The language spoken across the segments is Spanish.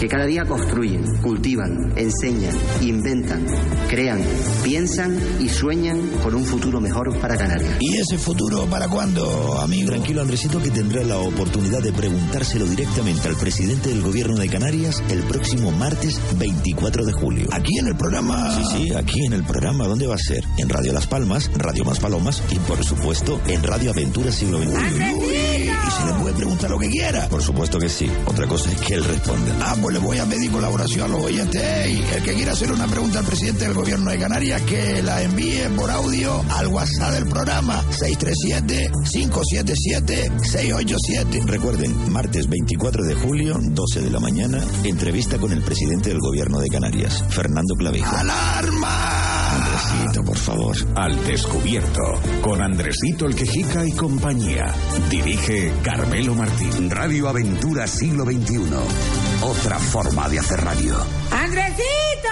que cada día construyen, cultivan, enseñan, inventan, crean, piensan y sueñan con un futuro mejor para Canarias. ¿Y ese futuro para cuándo, amigo? Tranquilo, Andresito, que tendrá la oportunidad de preguntárselo directamente al presidente del gobierno de Canarias el próximo martes 24 de julio. ¿Aquí en el programa? Sí, sí, aquí en el programa. ¿Dónde va a ser? En Radio Las Palmas, Radio Más Palomas y, por supuesto, en Radio Aventura Siglo XXI. ¿Y se le puede preguntar lo que quiera? Por supuesto que sí. Otra cosa es que él responda. Ah, pues le voy a pedir colaboración a los oyentes. Ey, el que quiera hacer una pregunta al presidente del gobierno de Canarias, que la envíe por audio al WhatsApp del programa 637-577-687. Recuerden, martes 24 de julio, 12 de la mañana, entrevista con el presidente del gobierno de Canarias, Fernando Clavijo. ¡Alarma! Andresito, por favor. Al descubierto, con Andresito el Quejica y compañía. Dirige Carmelo Martín. Radio Aventura Siglo XXI. Otra forma de hacer radio. ¡Andresito!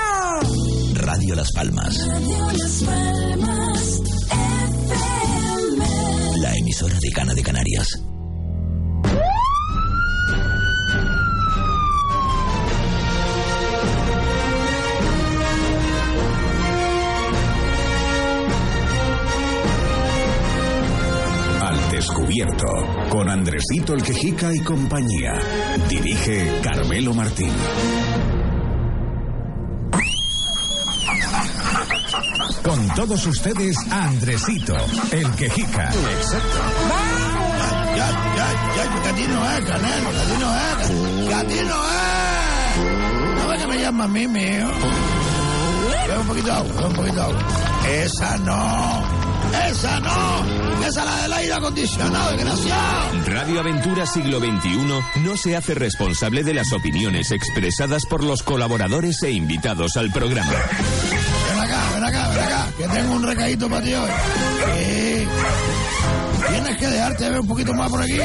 Radio Las Palmas. La emisora de Cana de Canarias. Descubierto, con Andresito el Quejica y compañía. Dirige Carmelo Martín. Con todos ustedes, Andresito, el Quejica. Exacto. Ya, ya, ya, que a ti no es, Canelo, que a ti no es, que a ti no es. No ves que me llama a mí, mío. Ve un poquito agua, ve un poquito agua. Esa no. Esa no. Esa es la del aire acondicionado, desgraciado. Radio Aventura Siglo XXI no se hace responsable de las opiniones expresadas por los colaboradores e invitados al programa. Ven acá, ven acá, ven acá, que tengo un recadito para ti hoy. Sí. Tienes que dejarte ver un poquito más por aquí.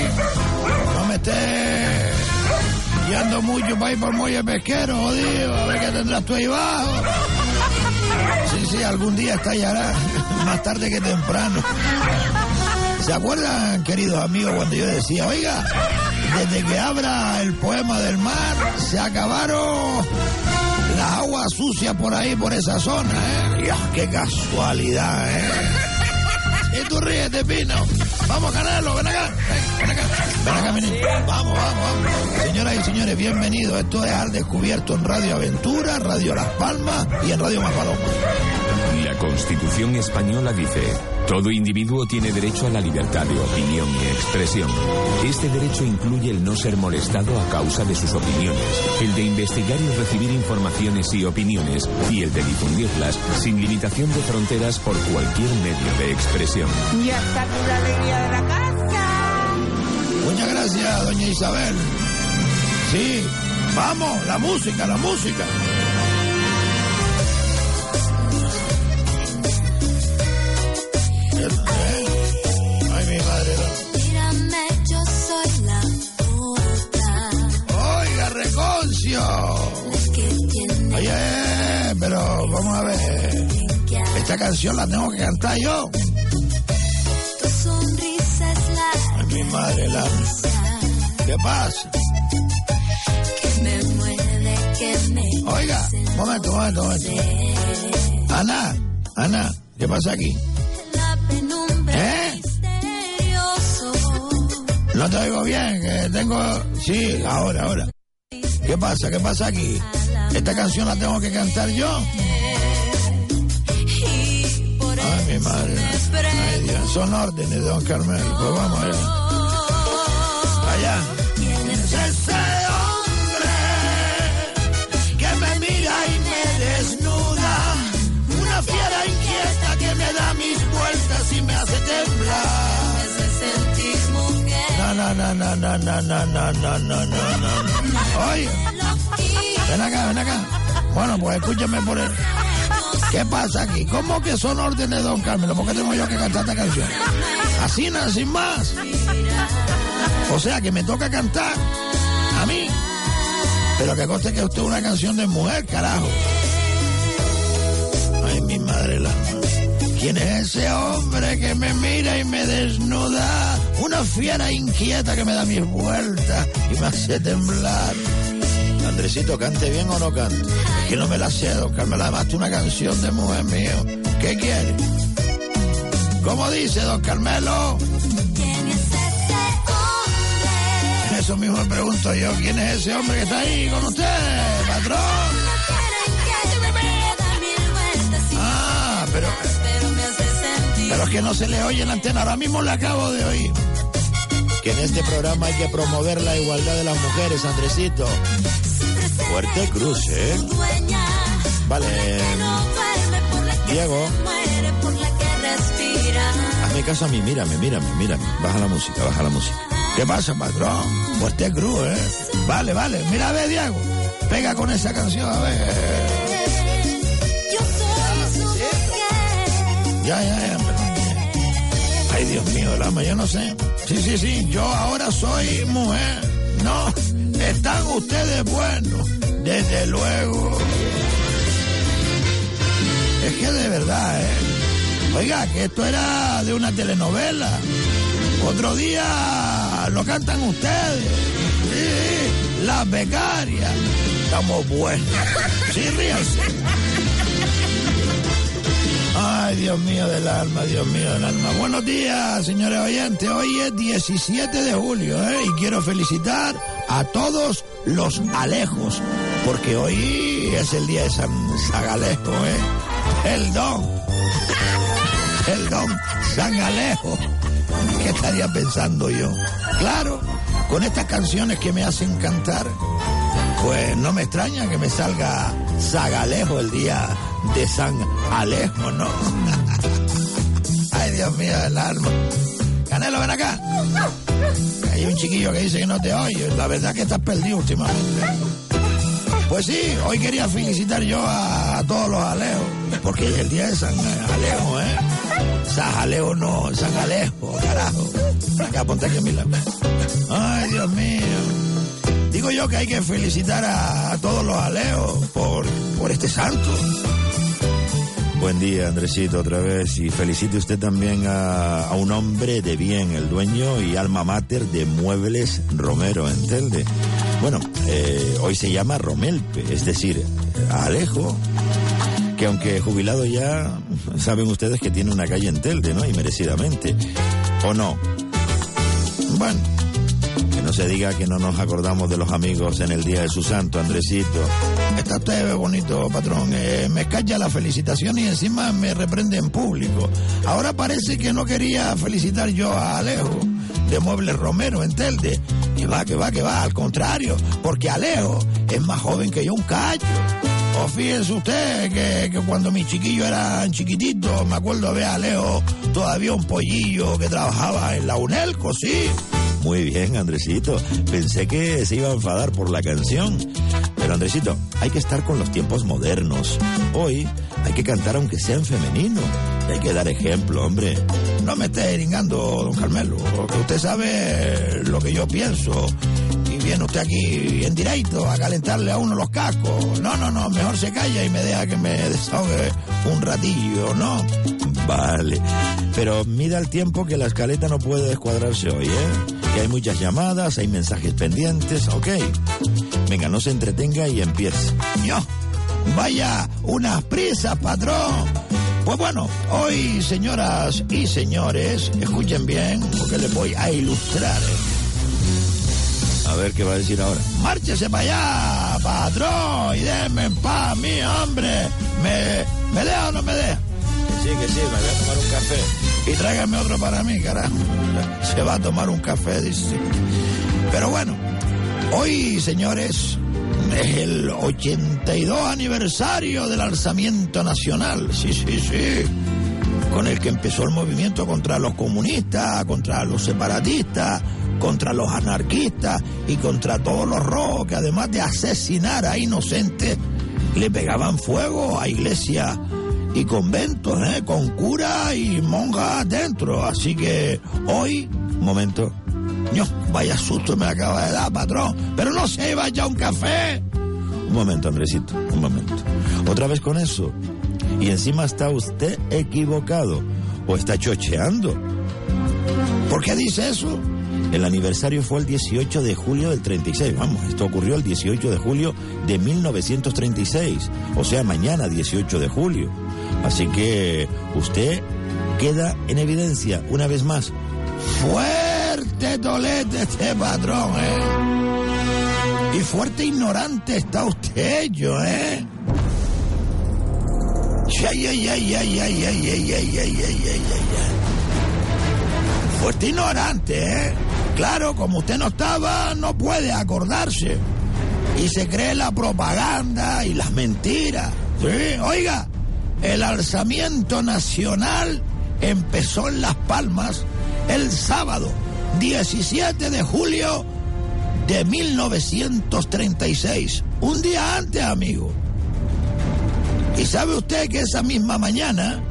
No me estés guiando mucho para ir por muelle pesquero, jodido. A ver qué tendrás tú ahí abajo. Sí, sí, algún día estallará. Más tarde que temprano. ¿Se acuerdan, queridos amigos, cuando yo decía, oiga, desde que abra el poema del mar, se acabaron las aguas sucias por ahí, por esa zona, ¿eh? Dios, qué casualidad, ¿eh? Y tú ríete, Pino. Vamos, Canelo, ven acá. Ven, ven acá. Ven acá. Vamos, vamos, vamos. Señoras y señores, bienvenidos. Esto es Al Descubierto en Radio Aventura, Radio Las Palmas y en Radio Mapaloma. La Constitución española dice, todo individuo tiene derecho a la libertad de opinión y expresión. Este derecho incluye el no ser molestado a causa de sus opiniones, el de investigar y recibir informaciones y opiniones, y el de difundirlas sin limitación de fronteras por cualquier medio de expresión. Ya está la alegría de la casa. Muchas gracias, doña Isabel. Sí, vamos, la música, la música. Ay, mi madre. Mírame, yo soy la puta. Oiga, Reconcio. Oye, pero vamos a ver. Esta canción la tengo que cantar yo. tu sonrisa es la Ay, mi madre, la. ¿Qué pasa? que me mueve, que me Oiga, un momento, un momento, momento. Ana, Ana, ¿qué pasa aquí? No te oigo bien, que tengo... Sí, ahora, ahora. ¿Qué pasa? ¿Qué pasa aquí? ¿Esta canción la tengo que cantar yo? Ay, mi madre. Ay, Dios. Son órdenes de don Carmel. Pues vamos allá. Allá. No, no, no, no, no, no, no, no, no, no. Oye, ven acá, ven acá. Bueno, pues escúchame por él. ¿Qué pasa aquí? ¿Cómo que son órdenes de Don Carmelo? ¿Por qué tengo yo que cantar esta canción? Así, nada, sin más. O sea, que me toca cantar a mí. Pero que conste que usted es una canción de mujer, carajo. Ay, mi madre la... ¿Quién es ese hombre que me mira y me desnuda? Una fiera inquieta que me da mis vueltas y me hace temblar. Andresito, ¿cante bien o no cante? Es que no me la sé, don Carmelo. Además, tú una canción de mujer mío. ¿Qué quiere? ¿Cómo dice, don Carmelo? ¿Quién es ese hombre? Eso mismo me pregunto yo. ¿Quién es ese hombre que está ahí con usted, patrón? Pero es que no se le oye en la antena. Ahora mismo le acabo de oír. Que en este programa hay que promover la igualdad de las mujeres, Andresito. Fuerte cruz, ¿eh? Vale. Diego. Hazme caso a mí, mírame, mírame, mírame. Baja la música, baja la música. ¿Qué pasa, patrón? Fuerte cruz, ¿eh? Vale, vale. Mira, a ver, Diego. Pega con esa canción, a ver. Mujer. Ya, ya, ya. Dios mío, el alma, yo no sé. Sí, sí, sí, yo ahora soy mujer. No, están ustedes buenos, desde luego. Es que de verdad, ¿eh? Oiga, que esto era de una telenovela. Otro día lo cantan ustedes. Sí, las becarias. Estamos buenos. Sí, ríanse. Ay, Dios mío del alma, Dios mío del alma. Buenos días, señores oyentes. Hoy es 17 de julio, ¿eh? Y quiero felicitar a todos los alejos, porque hoy es el día de San Sagalejo, ¿eh? El don. El don San Alejo. ¿Qué estaría pensando yo? Claro, con estas canciones que me hacen cantar, pues no me extraña que me salga Sagalejo el día de San Alejo, ¿no? Ay, Dios mío del alma. Canelo, ven acá. Hay un chiquillo que dice que no te oye. La verdad que estás perdido últimamente. Pues sí, hoy quería felicitar yo a, todos los alejos, porque es el día de San Alejo, ¿eh? San Alejo no, San Alejo, carajo. Acá, ponte aquí. Ay, Dios mío. Yo que hay que felicitar a, todos los alejos por, por este santo. Buen día, Andresito, otra vez. Y felicite usted también a, a un hombre de bien, el dueño y alma mater de Muebles Romero en Telde. Bueno, eh, hoy se llama Romelpe, es decir, Alejo, que aunque jubilado ya, saben ustedes que tiene una calle en Telde, ¿no? Y merecidamente. ¿O no? Bueno, se diga que no nos acordamos de los amigos en el día de su santo, Andresito. está usted bonito, patrón. Eh, me escalla la felicitación y encima me reprende en público. Ahora parece que no quería felicitar yo a Alejo de Muebles Romero en Telde. Que va, que va, que va, al contrario, porque Alejo es más joven que yo un callo. O fíjese usted que, que cuando mis chiquillos eran chiquititos, me acuerdo ver a Alejo todavía un pollillo que trabajaba en la UNELCO, sí. Muy bien, Andresito. Pensé que se iba a enfadar por la canción. Pero, Andresito, hay que estar con los tiempos modernos. Hoy hay que cantar aunque sea en femenino. Hay que dar ejemplo, hombre. No me esté iringando, don Carmelo, que usted sabe lo que yo pienso. Y viene usted aquí en directo a calentarle a uno los cascos. No, no, no, mejor se calla y me deja que me desahogue un ratillo, ¿no? Vale. Pero mida el tiempo que la escaleta no puede descuadrarse hoy, ¿eh? Que hay muchas llamadas, hay mensajes pendientes, ok. Venga, no se entretenga y empiece. Yo, vaya unas prisas, patrón. Pues bueno, hoy, señoras y señores, escuchen bien, porque les voy a ilustrar. A ver qué va a decir ahora. Márchese para allá, patrón, y déjenme en paz, mi hombre. ¿Me, ¿Me deja o no me deja? Que sí, que sí, me voy a tomar un café. Y tráigame otro para mí, carajo. Se va a tomar un café, dice. Pero bueno, hoy, señores, es el 82 aniversario del alzamiento nacional. Sí, sí, sí. Con el que empezó el movimiento contra los comunistas, contra los separatistas, contra los anarquistas y contra todos los rojos que además de asesinar a inocentes, le pegaban fuego a iglesias y conventos, ¿eh? con curas y monjas dentro. Así que hoy, momento. no, vaya susto me acaba de dar, patrón. Pero no se vaya un café. Un momento, Andresito, un momento. Otra vez con eso. Y encima está usted equivocado. O está chocheando. ¿Por qué dice eso? El aniversario fue el 18 de julio del 36. Vamos, esto ocurrió el 18 de julio de 1936. O sea, mañana 18 de julio. Así que usted queda en evidencia una vez más. Fuerte tolete este patrón, ¿eh? Y fuerte ignorante está usted, yo, ¿eh? Ay, ay, ay, ay, ay, ay, ay, ay, ay. Fuerte ignorante, ¿eh? Claro, como usted no estaba, no puede acordarse. Y se cree la propaganda y las mentiras. Sí, oiga, el alzamiento nacional empezó en Las Palmas el sábado 17 de julio de 1936. Un día antes, amigo. Y sabe usted que esa misma mañana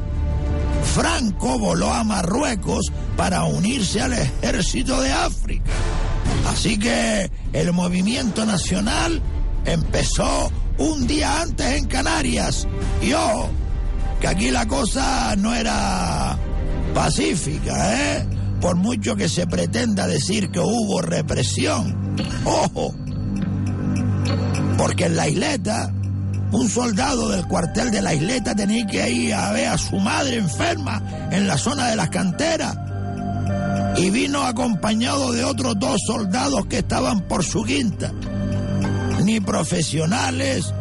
Franco voló a Marruecos para unirse al ejército de África. Así que el movimiento nacional empezó un día antes en Canarias. Y ojo, que aquí la cosa no era pacífica, ¿eh? Por mucho que se pretenda decir que hubo represión. Ojo, porque en la isleta un soldado del cuartel de la isleta tenía que ir a ver a su madre enferma en la zona de las canteras. Y vino acompañado de otros dos soldados que estaban por su quinta. Ni profesionales,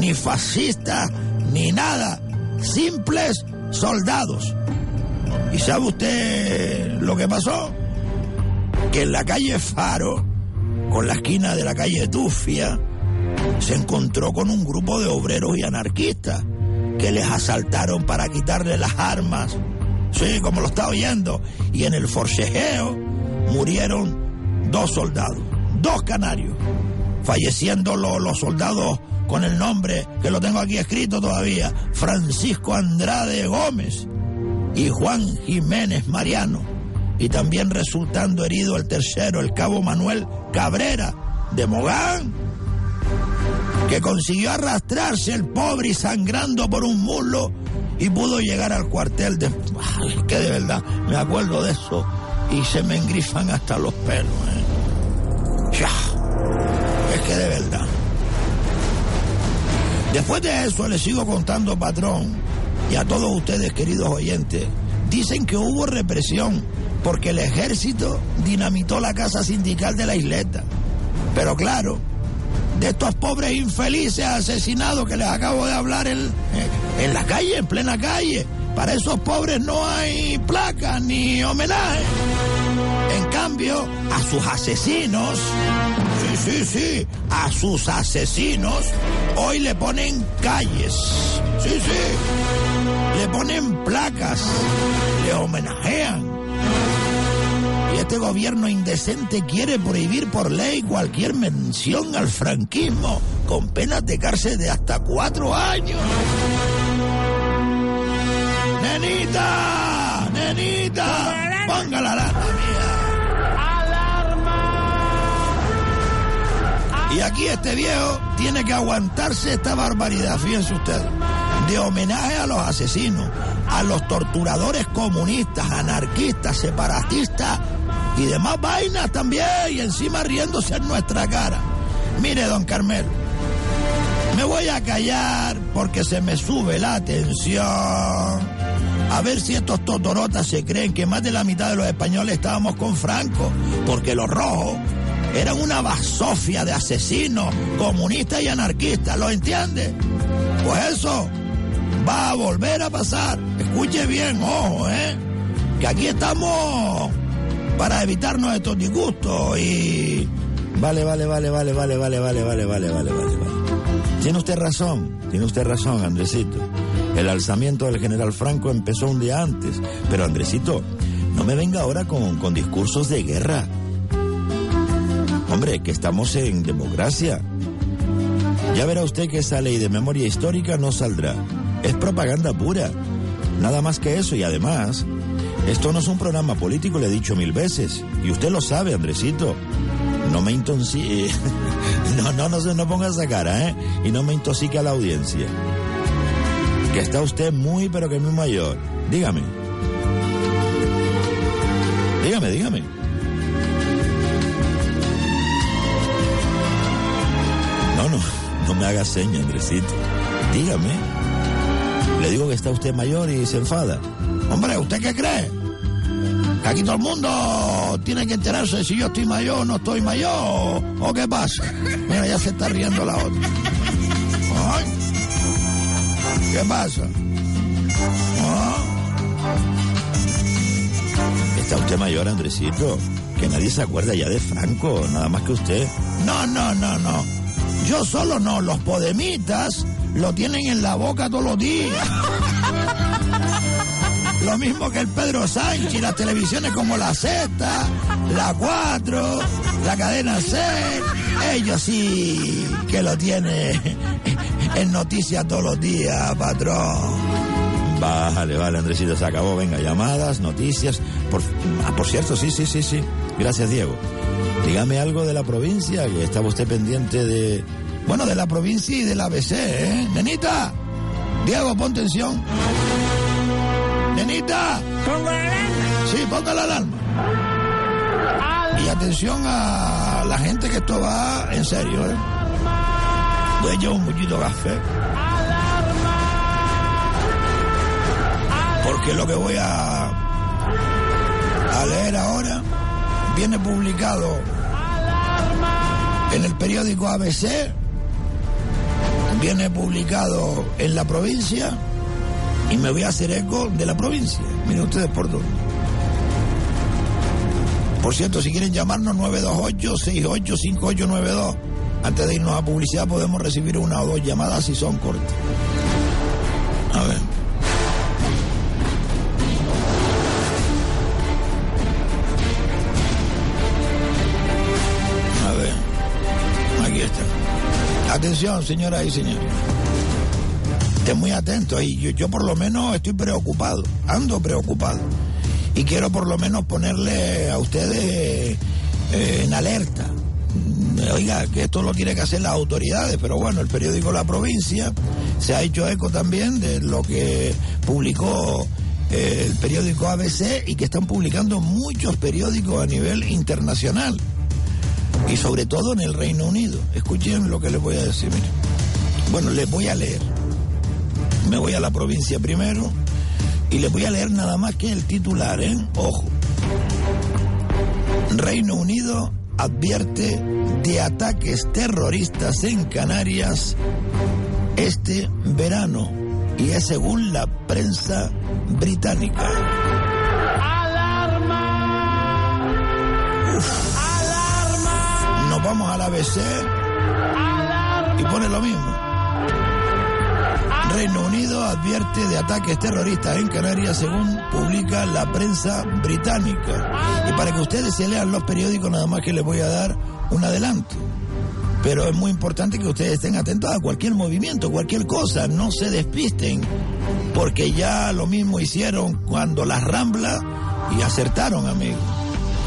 ni fascistas, ni nada. Simples soldados. ¿Y sabe usted lo que pasó? Que en la calle Faro, con la esquina de la calle Tufia, se encontró con un grupo de obreros y anarquistas que les asaltaron para quitarle las armas. Sí, como lo está oyendo. Y en el forcejeo murieron dos soldados, dos canarios, falleciendo lo- los soldados con el nombre que lo tengo aquí escrito todavía, Francisco Andrade Gómez y Juan Jiménez Mariano. Y también resultando herido el tercero, el cabo Manuel Cabrera de Mogán, que consiguió arrastrarse el pobre y sangrando por un muslo y pudo llegar al cuartel de... Ay, que de verdad, me acuerdo de eso y se me engrifan hasta los pelos. ¿eh? Ya, es que de verdad. Después de eso le sigo contando, patrón, y a todos ustedes, queridos oyentes, dicen que hubo represión porque el ejército dinamitó la casa sindical de la isleta. Pero claro, de estos pobres infelices asesinados que les acabo de hablar en, en la calle, en plena calle. Para esos pobres no hay placas ni homenaje. En cambio, a sus asesinos, sí, sí, a sus asesinos, hoy le ponen calles. Sí, sí, le ponen placas, le homenajean. Y este gobierno indecente quiere prohibir por ley cualquier mención al franquismo con penas de cárcel de hasta cuatro años. ¡Nenita! ¡Nenita! ¡Ponga la lata mía! Y aquí este viejo tiene que aguantarse esta barbaridad, fíjense ustedes. De homenaje a los asesinos, a los torturadores comunistas, anarquistas, separatistas y demás vainas también, y encima riéndose en nuestra cara. Mire, don Carmelo, me voy a callar porque se me sube la tensión. A ver si estos totorotas se creen que más de la mitad de los españoles estábamos con Franco, porque los rojos eran una basofia de asesinos, comunistas y anarquistas, ¿lo entiende? Pues eso va a volver a pasar. Escuche bien, ojo, ¿eh? Que aquí estamos para evitarnos estos disgustos y... Vale, vale, vale, vale, vale, vale, vale, vale, vale, vale, vale, vale. Tiene usted razón, tiene usted razón, Andresito. El alzamiento del general Franco empezó un día antes. Pero, Andresito, no me venga ahora con, con discursos de guerra. Hombre, que estamos en democracia. Ya verá usted que esa ley de memoria histórica no saldrá. Es propaganda pura. Nada más que eso y además, esto no es un programa político, le he dicho mil veces. Y usted lo sabe, Andresito. No me intoxique. No, no, no, no ponga esa cara, ¿eh? Y no me intoxique a la audiencia. Que está usted muy, pero que muy mayor. Dígame. Haga seña, Andresito. Dígame. Le digo que está usted mayor y se enfada. Hombre, ¿usted qué cree? Aquí todo el mundo tiene que enterarse si yo estoy mayor o no estoy mayor o qué pasa. Mira, ya se está riendo la otra. ¿Qué pasa? Ah, Está usted mayor, Andresito. Que nadie se acuerda ya de Franco, nada más que usted. No, no, no, no. Yo solo no, los podemitas lo tienen en la boca todos los días. Lo mismo que el Pedro Sánchez, las televisiones como la Z, la 4, la cadena C. Ellos sí que lo tienen en noticias todos los días, patrón. Vale, vale, Andresito, se acabó. Venga, llamadas, noticias. Por, ah, por cierto, sí, sí, sí, sí. Gracias, Diego. Dígame algo de la provincia, que estaba usted pendiente de... Bueno, de la provincia y del ABC, ¿eh? Nenita, Diego, pon tensión. Nenita, Pongo la alarma. sí, ponga la alarma. Y atención a la gente que esto va en serio, ¿eh? Voy a echar un muchito de café. Porque lo que voy a, a leer ahora viene publicado en el periódico ABC, viene publicado en la provincia y me voy a hacer eco de la provincia. Miren ustedes por dónde. Por cierto, si quieren llamarnos 928-685892, antes de irnos a publicidad podemos recibir una o dos llamadas si son cortas. A ver. Atención, señoras y señores. Estén muy atentos. Y yo, por lo menos estoy preocupado. Ando preocupado. Y quiero por lo menos ponerle a ustedes eh, en alerta. Oiga, que esto lo tiene que hacer las autoridades, pero bueno, el periódico La Provincia se ha hecho eco también de lo que publicó eh, el periódico ABC y que están publicando muchos periódicos a nivel internacional y sobre todo en el Reino Unido. Escuchen lo que les voy a decir. miren. Bueno, les voy a leer. Me voy a la provincia primero y les voy a leer nada más que el titular, ¿eh? Ojo. Reino Unido advierte de ataques terroristas en Canarias este verano y es según la prensa británica. Nos vamos al ABC y pone lo mismo. Reino Unido advierte de ataques terroristas en Canarias según publica la prensa británica. Y para que ustedes se lean los periódicos nada más que les voy a dar un adelanto. Pero es muy importante que ustedes estén atentos a cualquier movimiento, cualquier cosa, no se despisten, porque ya lo mismo hicieron cuando las Ramblas y acertaron, amigos,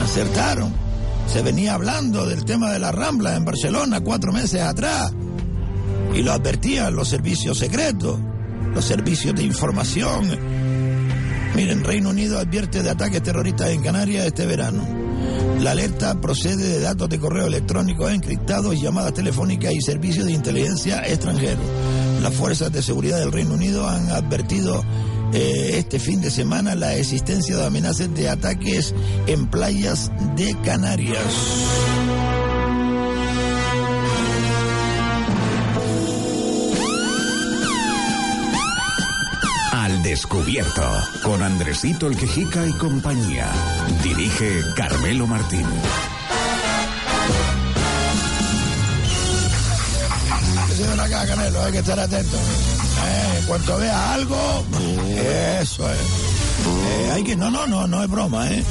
acertaron. Se venía hablando del tema de las Ramblas en Barcelona cuatro meses atrás y lo advertían los servicios secretos, los servicios de información. Miren, Reino Unido advierte de ataques terroristas en Canarias este verano. La alerta procede de datos de correo electrónico encriptados, llamadas telefónicas y servicios de inteligencia extranjeros. Las fuerzas de seguridad del Reino Unido han advertido eh, este fin de semana la existencia de amenazas de ataques en playas de Canarias. Al descubierto, con Andresito el Quejica y compañía. Dirige Carmelo Martín. Ven acá, Canelo, hay que estar atento. Eh, en cuanto vea algo, eso es. Eh, hay que, no, no, no, no es broma, ¿eh?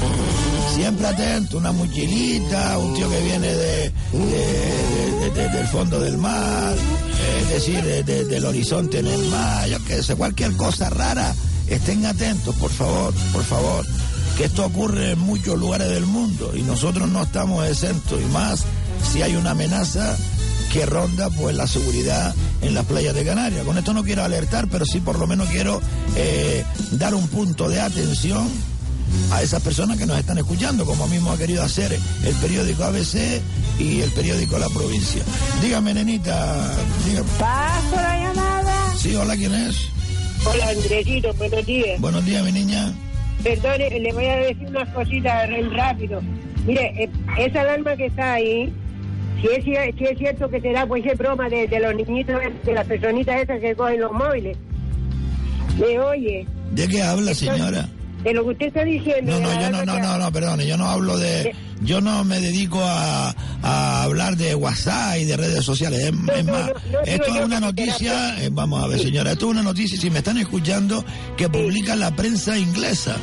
Siempre atento, una mochilita, un tío que viene de, de- de- de- del fondo del mar, eh, es decir, de- de- del horizonte en el mar, yo qué sé, cualquier cosa rara, estén atentos, por favor, por favor, que esto ocurre en muchos lugares del mundo y nosotros no estamos exentos, y más si hay una amenaza que ronda pues la seguridad en las playas de Canarias. Con esto no quiero alertar, pero sí por lo menos quiero eh, dar un punto de atención a esas personas que nos están escuchando, como mismo ha querido hacer el periódico ABC y el periódico La Provincia. Dígame, nenita. Dígame. Paso la llamada. Sí, hola, ¿quién es? Hola, Andresito, buenos días. Buenos días, mi niña. Perdone, le voy a decir unas cositas rápido. Mire, eh, esa alarma que está ahí, si es, si es cierto que será, pues es broma de, de los niñitos, de las personitas esas que cogen los móviles. Me oye, ¿De qué habla, señora? de lo que usted está diciendo. No, no, yo no, no, no, no, perdone, yo no hablo de, yo no me dedico a, a hablar de WhatsApp y de redes sociales. Es, es no, más, no, no, esto es una noticia, eh, vamos a ver, señora, esto es una noticia, si me están escuchando, que publica la prensa inglesa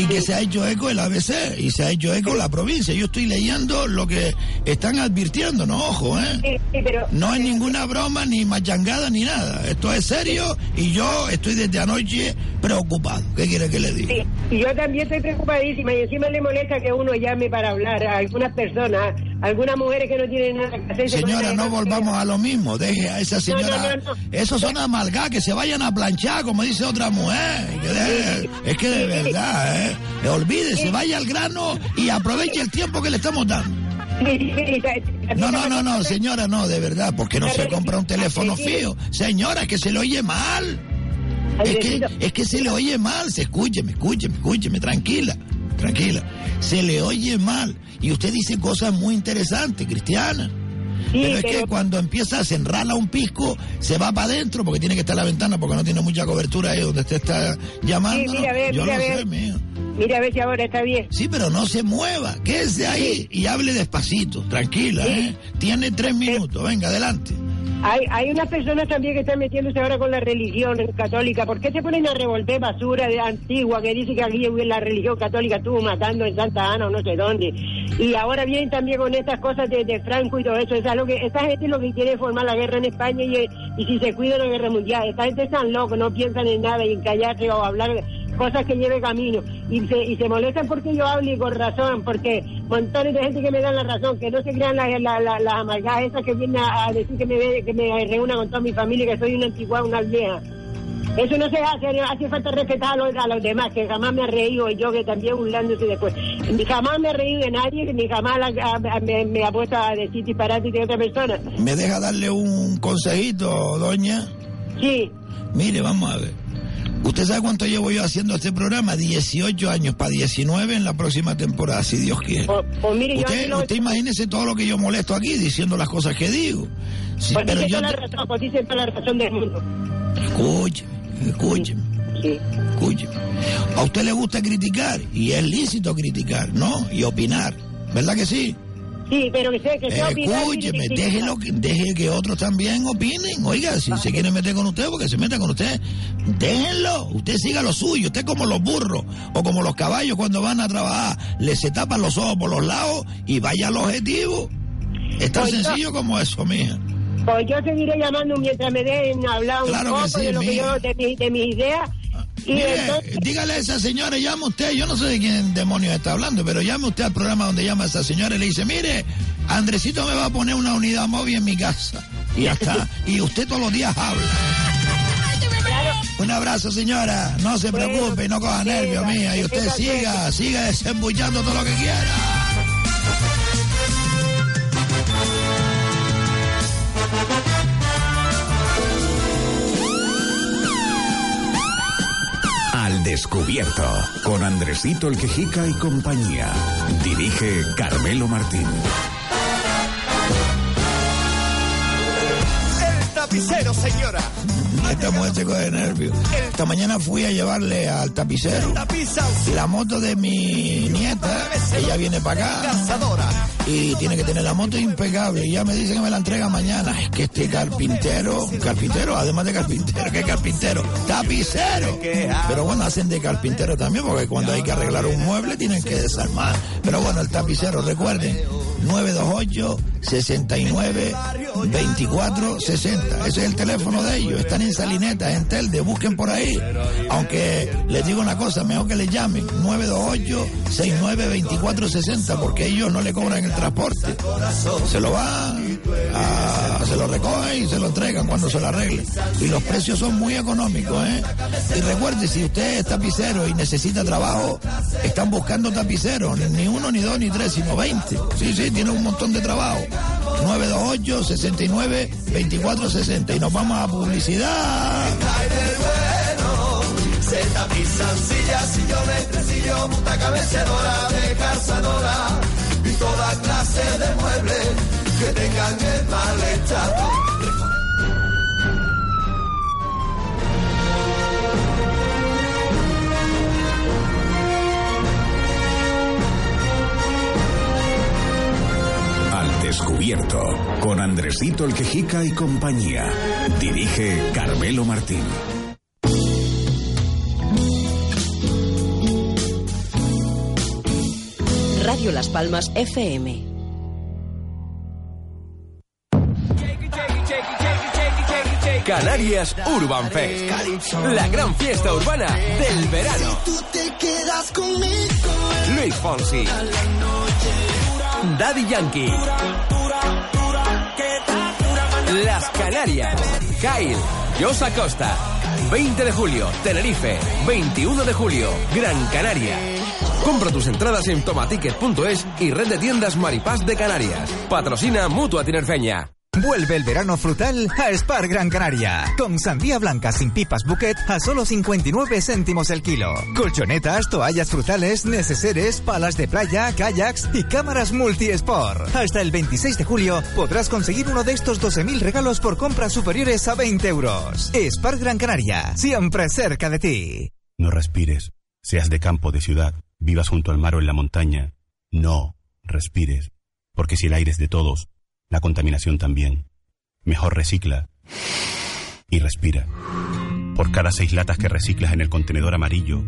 y que se ha hecho eco el ABC y se ha hecho eco la provincia. Yo estoy leyendo lo que están advirtiendo, no, ojo, ¿eh? Pero... No es ninguna broma, ni machangada, ni nada. Esto es serio y yo estoy desde anoche preocupado. ¿Qué quiere que le diga? Sí, y yo también estoy preocupadísima y encima le molesta que uno llame para hablar a algunas personas, algunas mujeres que no tienen nada que hacer. se Señora, no volvamos a lo mismo. Deje a esa señora. no, no. Esos son amalgadas, que se vayan a planchar, como dice otra mujer. Que deje- es que de verdad, ¿eh? Olvídese, vaya al grano y aproveche el tiempo que le estamos dando. No, no, no, no, señora, no, de verdad, porque no se compra un teléfono fío. Señora, que se le oye mal. Es que, es que se le oye mal, se escúcheme, escúcheme, escúcheme, tranquila, tranquila. Se le oye mal. Y usted dice cosas muy interesantes, Cristiana. Sí, pero es pero- que cuando empieza a cerrarla un pisco, se va para adentro porque tiene que estar en la ventana porque no tiene mucha cobertura ahí donde usted está llamando. Sí, mira, a ver, Yo mira, lo a ver. sé, mío. Mira a ver si ahora está bien. Sí, pero no se mueva, quédese ahí y hable despacito, tranquila, ¿eh? Tiene tres minutos, venga, adelante. Hay, hay unas personas también que están metiéndose ahora con la religión católica. ¿Por qué se ponen a revolver basura de antigua que dice que aquí la religión católica estuvo matando en Santa Ana o no sé dónde? Y ahora vienen también con estas cosas de, Franco y todo eso. Es algo que, esta gente lo que quiere es formar la guerra en España y, y si se cuida la guerra mundial. Esta gente están locos, no piensan en nada y en callarse o hablar cosas que lleve camino. Y se, y se molestan porque yo hablo y con razón, porque montones de gente que me dan la razón, que no se crean las la, la, las amargadas esas que vienen a, a decir que me, ve- que me reúna con toda mi familia, que soy una antigua, una vieja. Eso no se hace, hace falta respetar a los, a los demás, que jamás me ha reído yo que también burlándose después. Ni jamás me he reído de nadie, ni jamás la- a- a- me, me ha puesto a decir disparate de otra persona. ¿Me deja darle un consejito, doña? Sí, Mire, vamos a ver. ¿Usted sabe cuánto llevo yo haciendo este programa? 18 años, para 19 en la próxima temporada, si Dios quiere. pues, pues mire, yo... Usted, imagínese todo lo que yo molesto aquí diciendo las cosas que digo. Sí, pues pero dice yo... toda la razón, pues dice toda la razón del mundo. Escúcheme, escúcheme, Sí. escúcheme. A usted le gusta criticar y es lícito criticar, ¿no? Y opinar. ¿Verdad que sí? Sí, pero que sé que sea Escúcheme, que, deje que otros también opinen. Oiga, si se quiere meter con usted, porque se meta con usted, déjenlo. Usted siga lo suyo. Usted como los burros o como los caballos cuando van a trabajar, le se tapan los ojos por los lados y vaya al objetivo. Es tan Pues sencillo como eso, mija. Pues yo seguiré llamando mientras me dejen hablar un Claro poco sí, de lo que yo, de, mi- de mis ideas. Y Mire, entonces, dígale a esa señora, llame usted, yo no sé de quién demonios está hablando, pero llame usted al programa donde llama a esa señora y le dice, mire, Andresito me va a poner una unidad móvil en mi casa. Y ya está. y usted todos los días habla. Un abrazo, señora. No se preocupe, no coja nervios, mía. Y usted siga, siga desembuchando todo lo que quiera. Descubierto, con Andresito el Quejica y compañía. Dirige Carmelo Martín. El tapicero, señora. Esta mujer se coge de nervios. Esta mañana fui a llevarle al tapicero la moto de mi nieta. Ella viene para acá. Y tiene que tener la moto impecable. Y ya me dice que me la entrega mañana. Es que este carpintero, carpintero, además de carpintero, ¿qué carpintero? Tapicero. Pero bueno, hacen de carpintero también, porque cuando hay que arreglar un mueble tienen que desarmar. Pero bueno, el tapicero, recuerden, 928 69 24 60. Ese es el teléfono de ellos. Están en Salineta, en Telde, busquen por ahí. Aunque les digo una cosa, mejor que les llamen 928 69 24 60, porque ellos no le cobran el transporte. Se lo van a se lo recogen y se lo entregan cuando se lo arregle. Y los precios son muy económicos, ¿eh? Y recuerde, si usted es tapicero y necesita trabajo, están buscando tapiceros, ni uno, ni dos, ni tres, sino 20. Sí, sí, tiene un montón de trabajo. 928 69 24 60 y nos vamos a publicidad. Se tapizan sillas, sillones, tresillos, de calzadora y toda clase de muebles que tengan el malestar. Al descubierto, con Andresito el Quejica y compañía. Dirige Carmelo Martín. Radio Las Palmas FM. Canarias Urban Fest. La gran fiesta urbana del verano. conmigo. Luis Fonsi. Daddy Yankee. Las Canarias. Kyle. Jos Acosta. 20 de julio, Tenerife. 21 de julio, Gran Canaria. Compra tus entradas en tomaticket.es y red de tiendas Maripaz de Canarias. Patrocina Mutua Tinerfeña. Vuelve el verano frutal a Spar Gran Canaria. Con sandía blanca sin pipas bouquet a solo 59 céntimos el kilo. Colchonetas, toallas frutales, neceseres, palas de playa, kayaks y cámaras multi-sport. Hasta el 26 de julio podrás conseguir uno de estos 12.000 regalos por compras superiores a 20 euros. Spar Gran Canaria, siempre cerca de ti. No respires. Seas de campo, de ciudad, vivas junto al mar o en la montaña. No respires. Porque si el aire es de todos, la contaminación también. Mejor recicla y respira. Por cada seis latas que reciclas en el contenedor amarillo,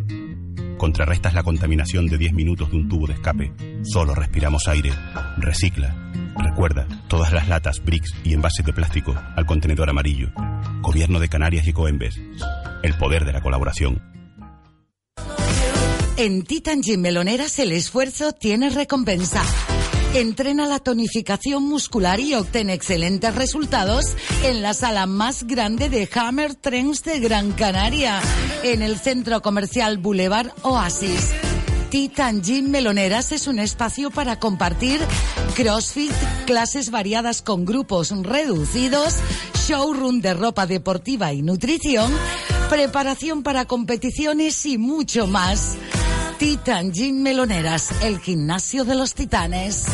contrarrestas la contaminación de 10 minutos de un tubo de escape. Solo respiramos aire. Recicla. Recuerda, todas las latas, bricks y envases de plástico al contenedor amarillo. Gobierno de Canarias y Coembes. El poder de la colaboración. En Titan Gym Meloneras el esfuerzo tiene recompensa. Entrena la tonificación muscular y obtén excelentes resultados en la sala más grande de Hammer Trends de Gran Canaria, en el centro comercial Boulevard Oasis. Titan Gym Meloneras es un espacio para compartir CrossFit, clases variadas con grupos reducidos, showroom de ropa deportiva y nutrición, preparación para competiciones y mucho más. Titan Gym Meloneras, el gimnasio de los titanes.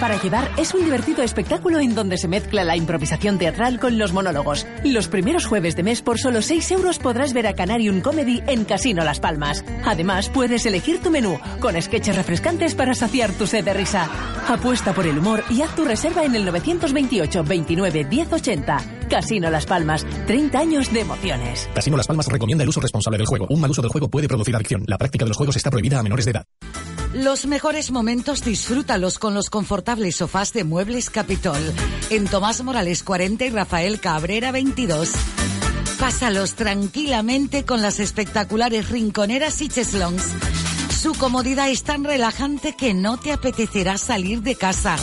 Para llevar es un divertido espectáculo en donde se mezcla la improvisación teatral con los monólogos. Los primeros jueves de mes por solo 6 euros podrás ver a Canarium Comedy en Casino Las Palmas. Además, puedes elegir tu menú con sketches refrescantes para saciar tu sed de risa. Apuesta por el humor y haz tu reserva en el 928 29 1080. Casino Las Palmas, 30 años de emociones. Casino Las Palmas recomienda el uso responsable del juego. Un mal uso del juego puede producir adicción. La práctica de los juegos está prohibida a menores de edad. Los mejores momentos disfrútalos con los confortables sofás de Muebles Capitol. En Tomás Morales 40 y Rafael Cabrera 22. Pásalos tranquilamente con las espectaculares rinconeras y cheslongs. Su comodidad es tan relajante que no te apetecerá salir de casa.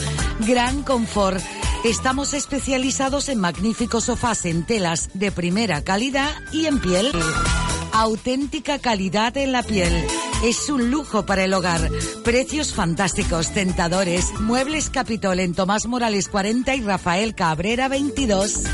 Gran confort. Estamos especializados en magníficos sofás en telas de primera calidad y en piel. Auténtica calidad en la piel. Es un lujo para el hogar. Precios fantásticos, tentadores. Muebles Capitol en Tomás Morales 40 y Rafael Cabrera 22.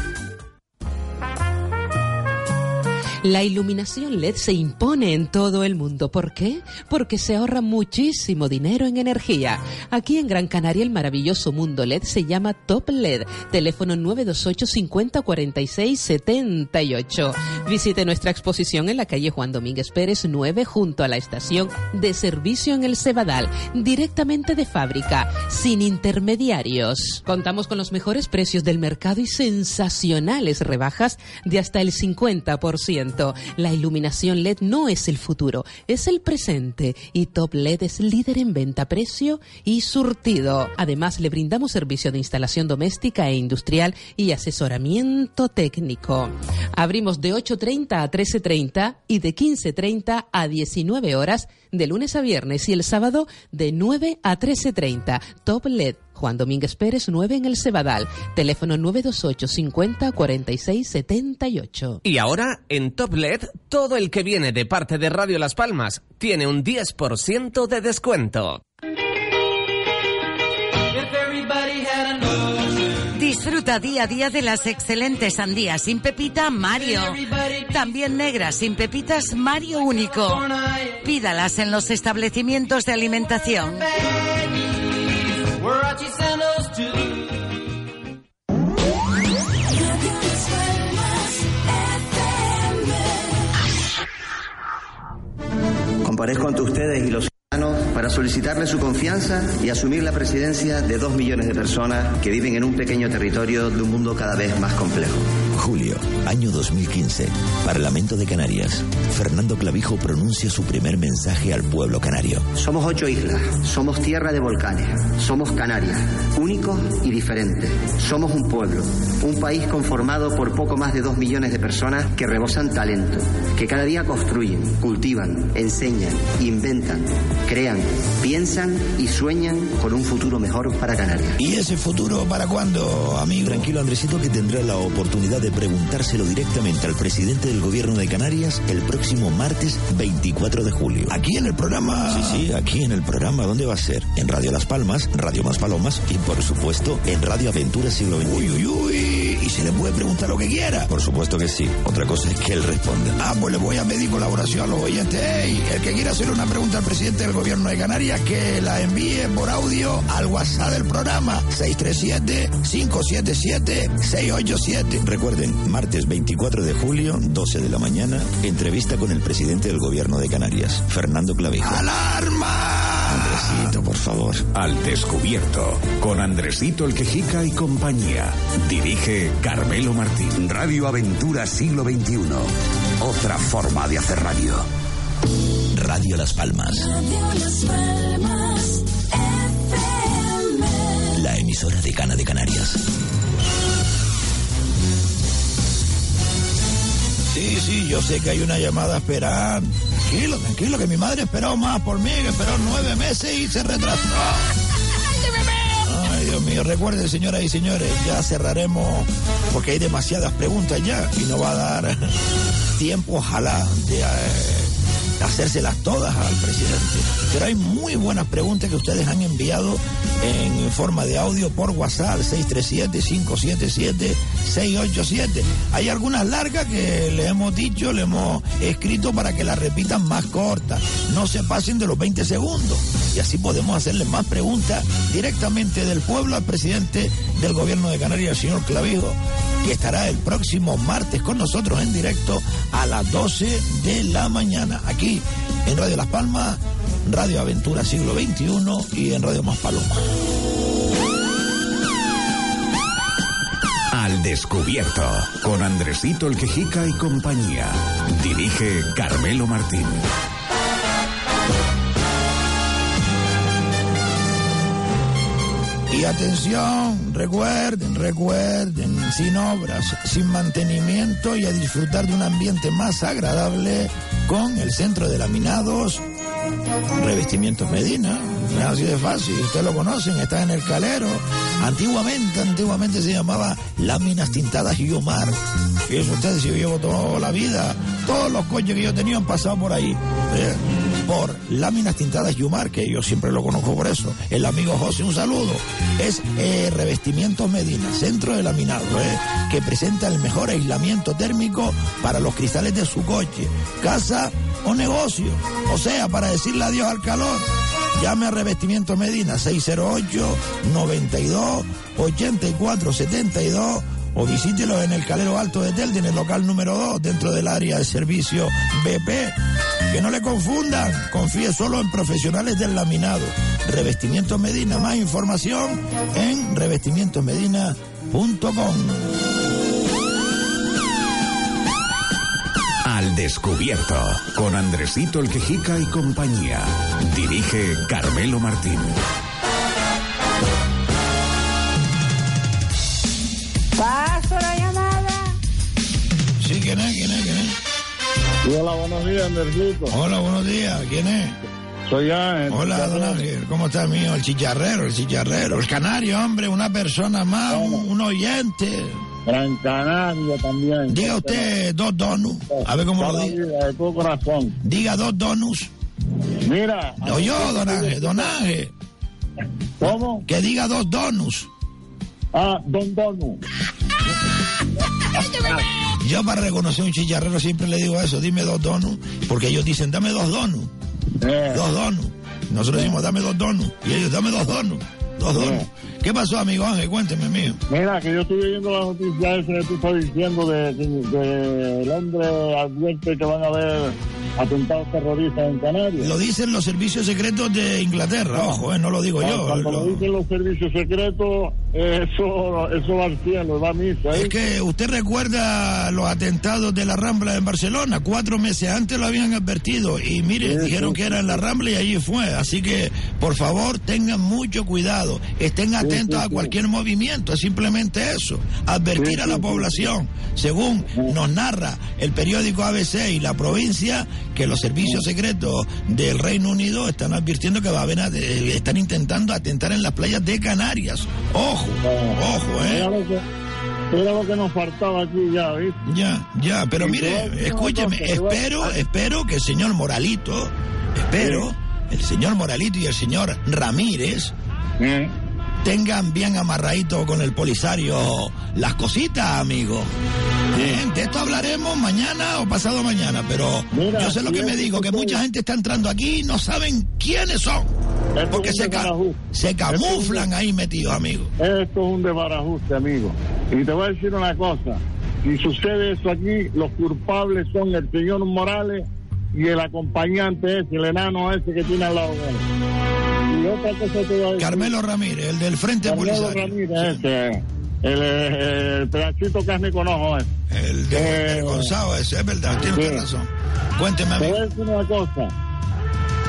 La iluminación LED se impone en todo el mundo. ¿Por qué? Porque se ahorra muchísimo dinero en energía. Aquí en Gran Canaria el maravilloso mundo LED se llama Top LED. Teléfono 928 50 46 78. Visite nuestra exposición en la calle Juan Domínguez Pérez 9 junto a la estación de servicio en el Cebadal. Directamente de fábrica, sin intermediarios. Contamos con los mejores precios del mercado y sensacionales rebajas de hasta el 50%. La iluminación LED no es el futuro, es el presente. Y Top LED es líder en venta, precio y surtido. Además, le brindamos servicio de instalación doméstica e industrial y asesoramiento técnico. Abrimos de 8.30 a 13.30 y de 15.30 a 19 horas de lunes a viernes y el sábado de 9 a 13.30. Top LED. Juan Domínguez Pérez 9 en el Cebadal. Teléfono 928 50 46 78. Y ahora, en Top LED, todo el que viene de parte de Radio Las Palmas tiene un 10% de descuento. Disfruta día a día de las excelentes sandías sin pepita Mario. También negras sin pepitas Mario único. Pídalas en los establecimientos de alimentación. Comparezco ante ustedes y los ciudadanos para solicitarle su confianza y asumir la presidencia de dos millones de personas que viven en un pequeño territorio de un mundo cada vez más complejo. Julio, año 2015. Parlamento de Canarias. Fernando Clavijo pronuncia su primer mensaje al pueblo canario. Somos ocho islas, somos tierra de volcanes, somos Canarias, únicos y diferentes. Somos un pueblo, un país conformado por poco más de dos millones de personas que rebosan talento, que cada día construyen, cultivan, enseñan, inventan, crean, piensan y sueñan con un futuro mejor para Canarias. ¿Y ese futuro para cuándo, amigo? Tranquilo, Andresito, que tendrá la oportunidad de preguntárselo directamente al presidente del gobierno de Canarias el próximo martes 24 de julio. Aquí en el programa. Sí, sí, aquí en el programa. ¿Dónde va a ser? En Radio Las Palmas, Radio Más Palomas y, por supuesto, en Radio Aventura Siglo XXI. Uy, uy, uy. Y se le puede preguntar lo que quiera. Por supuesto que sí. Otra cosa es que él responda. Ah, pues le voy a pedir colaboración a los oyentes. Ey, el que quiera hacer una pregunta al presidente del gobierno de Canarias, que la envíe por audio al WhatsApp del programa 637-577-687. Recuerden, martes 24 de julio, 12 de la mañana, entrevista con el presidente del gobierno de Canarias, Fernando Clavijo. ¡Alarma! Andresito, por favor. Al descubierto, con Andresito el Quejica y compañía. Dirige Carmelo Martín. Radio Aventura Siglo XXI. Otra forma de hacer radio. Radio Las Palmas. La emisora de Cana de Canarias. Sí, yo sé que hay una llamada esperando. Tranquilo, tranquilo, que mi madre esperó más por mí, que esperó nueve meses y se retrasó. Ay, Dios mío, recuerden, señoras y señores, ya cerraremos porque hay demasiadas preguntas ya y no va a dar tiempo, ojalá, de eh, hacérselas todas al presidente. Pero hay muy buenas preguntas que ustedes han enviado en forma de audio por WhatsApp 637-577-687. Hay algunas largas que le hemos dicho, le hemos escrito para que las repitan más cortas. No se pasen de los 20 segundos. Y así podemos hacerle más preguntas directamente del pueblo al presidente del gobierno de Canarias, el señor Clavijo, que estará el próximo martes con nosotros en directo a las 12 de la mañana. Aquí en Radio Las Palmas, Radio Aventura Siglo XXI y en Radio Más Paloma. Al descubierto, con Andresito el Quejica y compañía. Dirige Carmelo Martín. Y atención, recuerden, recuerden, sin obras, sin mantenimiento y a disfrutar de un ambiente más agradable con el centro de laminados, revestimientos Medina. Es así de fácil, ustedes lo conocen, está en el calero. Antiguamente, antiguamente se llamaba Láminas Tintadas Yumar. Fíjense ustedes, yo llevo toda la vida, todos los coches que yo tenido han pasado por ahí. ¿eh? Por Láminas Tintadas Yumar, que yo siempre lo conozco por eso. El amigo José, un saludo. Es eh, Revestimientos Medina, centro de laminado, eh, que presenta el mejor aislamiento térmico para los cristales de su coche, casa o negocio. O sea, para decirle adiós al calor. Llame a Revestimientos Medina 608 92 84 72 o visítelo en el Calero Alto de Telde, en el local número 2, dentro del área de servicio BP. Que no le confundan, confíe solo en profesionales del laminado. Revestimientos Medina, más información en revestimientosmedina.com. Al Descubierto, con Andresito el Quejica y compañía. Dirige Carmelo Martín. Hola, buenos días, Andercito. Hola, buenos días. ¿Quién es? Soy Ángel. Hola, don Ángel. ¿Cómo está, mío? El chicharrero, el chicharrero. El canario, hombre, una persona más, un, un oyente. Gran Canaria también. Diga usted dos donuts. A ver cómo lo vida, de todo corazón. Diga dos donuts. Mira. No, yo, don Ángel, don Ángel. ¿Cómo? Que diga dos donuts. Ah, Don Donu. Yo para reconocer un chicharrero siempre le digo eso, dime dos donuts, porque ellos dicen, dame dos donuts. Eh. Dos donuts. Nosotros decimos, dame dos donuts. Y ellos, dame dos donuts. Dos donuts. ¿Qué pasó, amigo Ángel? Cuénteme, mío. Mira, que yo estuve viendo la noticia esa que tú estás diciendo de que de el hombre advierte que van a haber atentados terroristas en Canarias. Lo dicen los servicios secretos de Inglaterra, ojo, eh, no lo digo yo. Cuando Lo- lo dicen los servicios secretos, eh, eso, eso va al cielo, va a misa. ¿eh? Es que usted recuerda los atentados de la Rambla en Barcelona, cuatro meses antes lo habían advertido y mire, Sí, dijeron sí. que era en la Rambla y allí fue. Así que, por favor, tengan mucho cuidado, estén atentos sí, a cualquier movimiento, es simplemente eso, advertir a la población, según nos narra el periódico ABC y la provincia, que los servicios secretos del Reino Unido están advirtiendo que va a haber, eh, están intentando atentar en las playas de Canarias. Ojo, ojo, eh. Era lo que, era lo que nos faltaba aquí ya, ¿viste? Ya, ya, pero mire, escúcheme, espero, espero que el señor Moralito, espero, el señor Moralito y el señor Ramírez tengan bien amarradito con el polisario las cositas, amigo. Eh, De esto hablaremos mañana o pasado mañano, pero Mira, yo sé lo que me digo, que mucha gente está entrando aquí y no saben quiénes son. Esto Porque se, ca- desbarajuste. se camuflan Esto ahí metidos, amigo. Esto es un desbarajuste, amigo. Y te voy a decir una cosa. Si sucede eso aquí, los culpables son el señor Morales y el acompañante ese, el enano ese que tiene al lado de él. Carmelo Ramírez, el del Frente Carmelo Polisario. Ramírez ese, el, eh, el pedacito carne con ojo ese. El de Eh, Gonzalo, ese es verdad, tiene sí. razón. Cuénteme, Te amigo. voy a decir una cosa.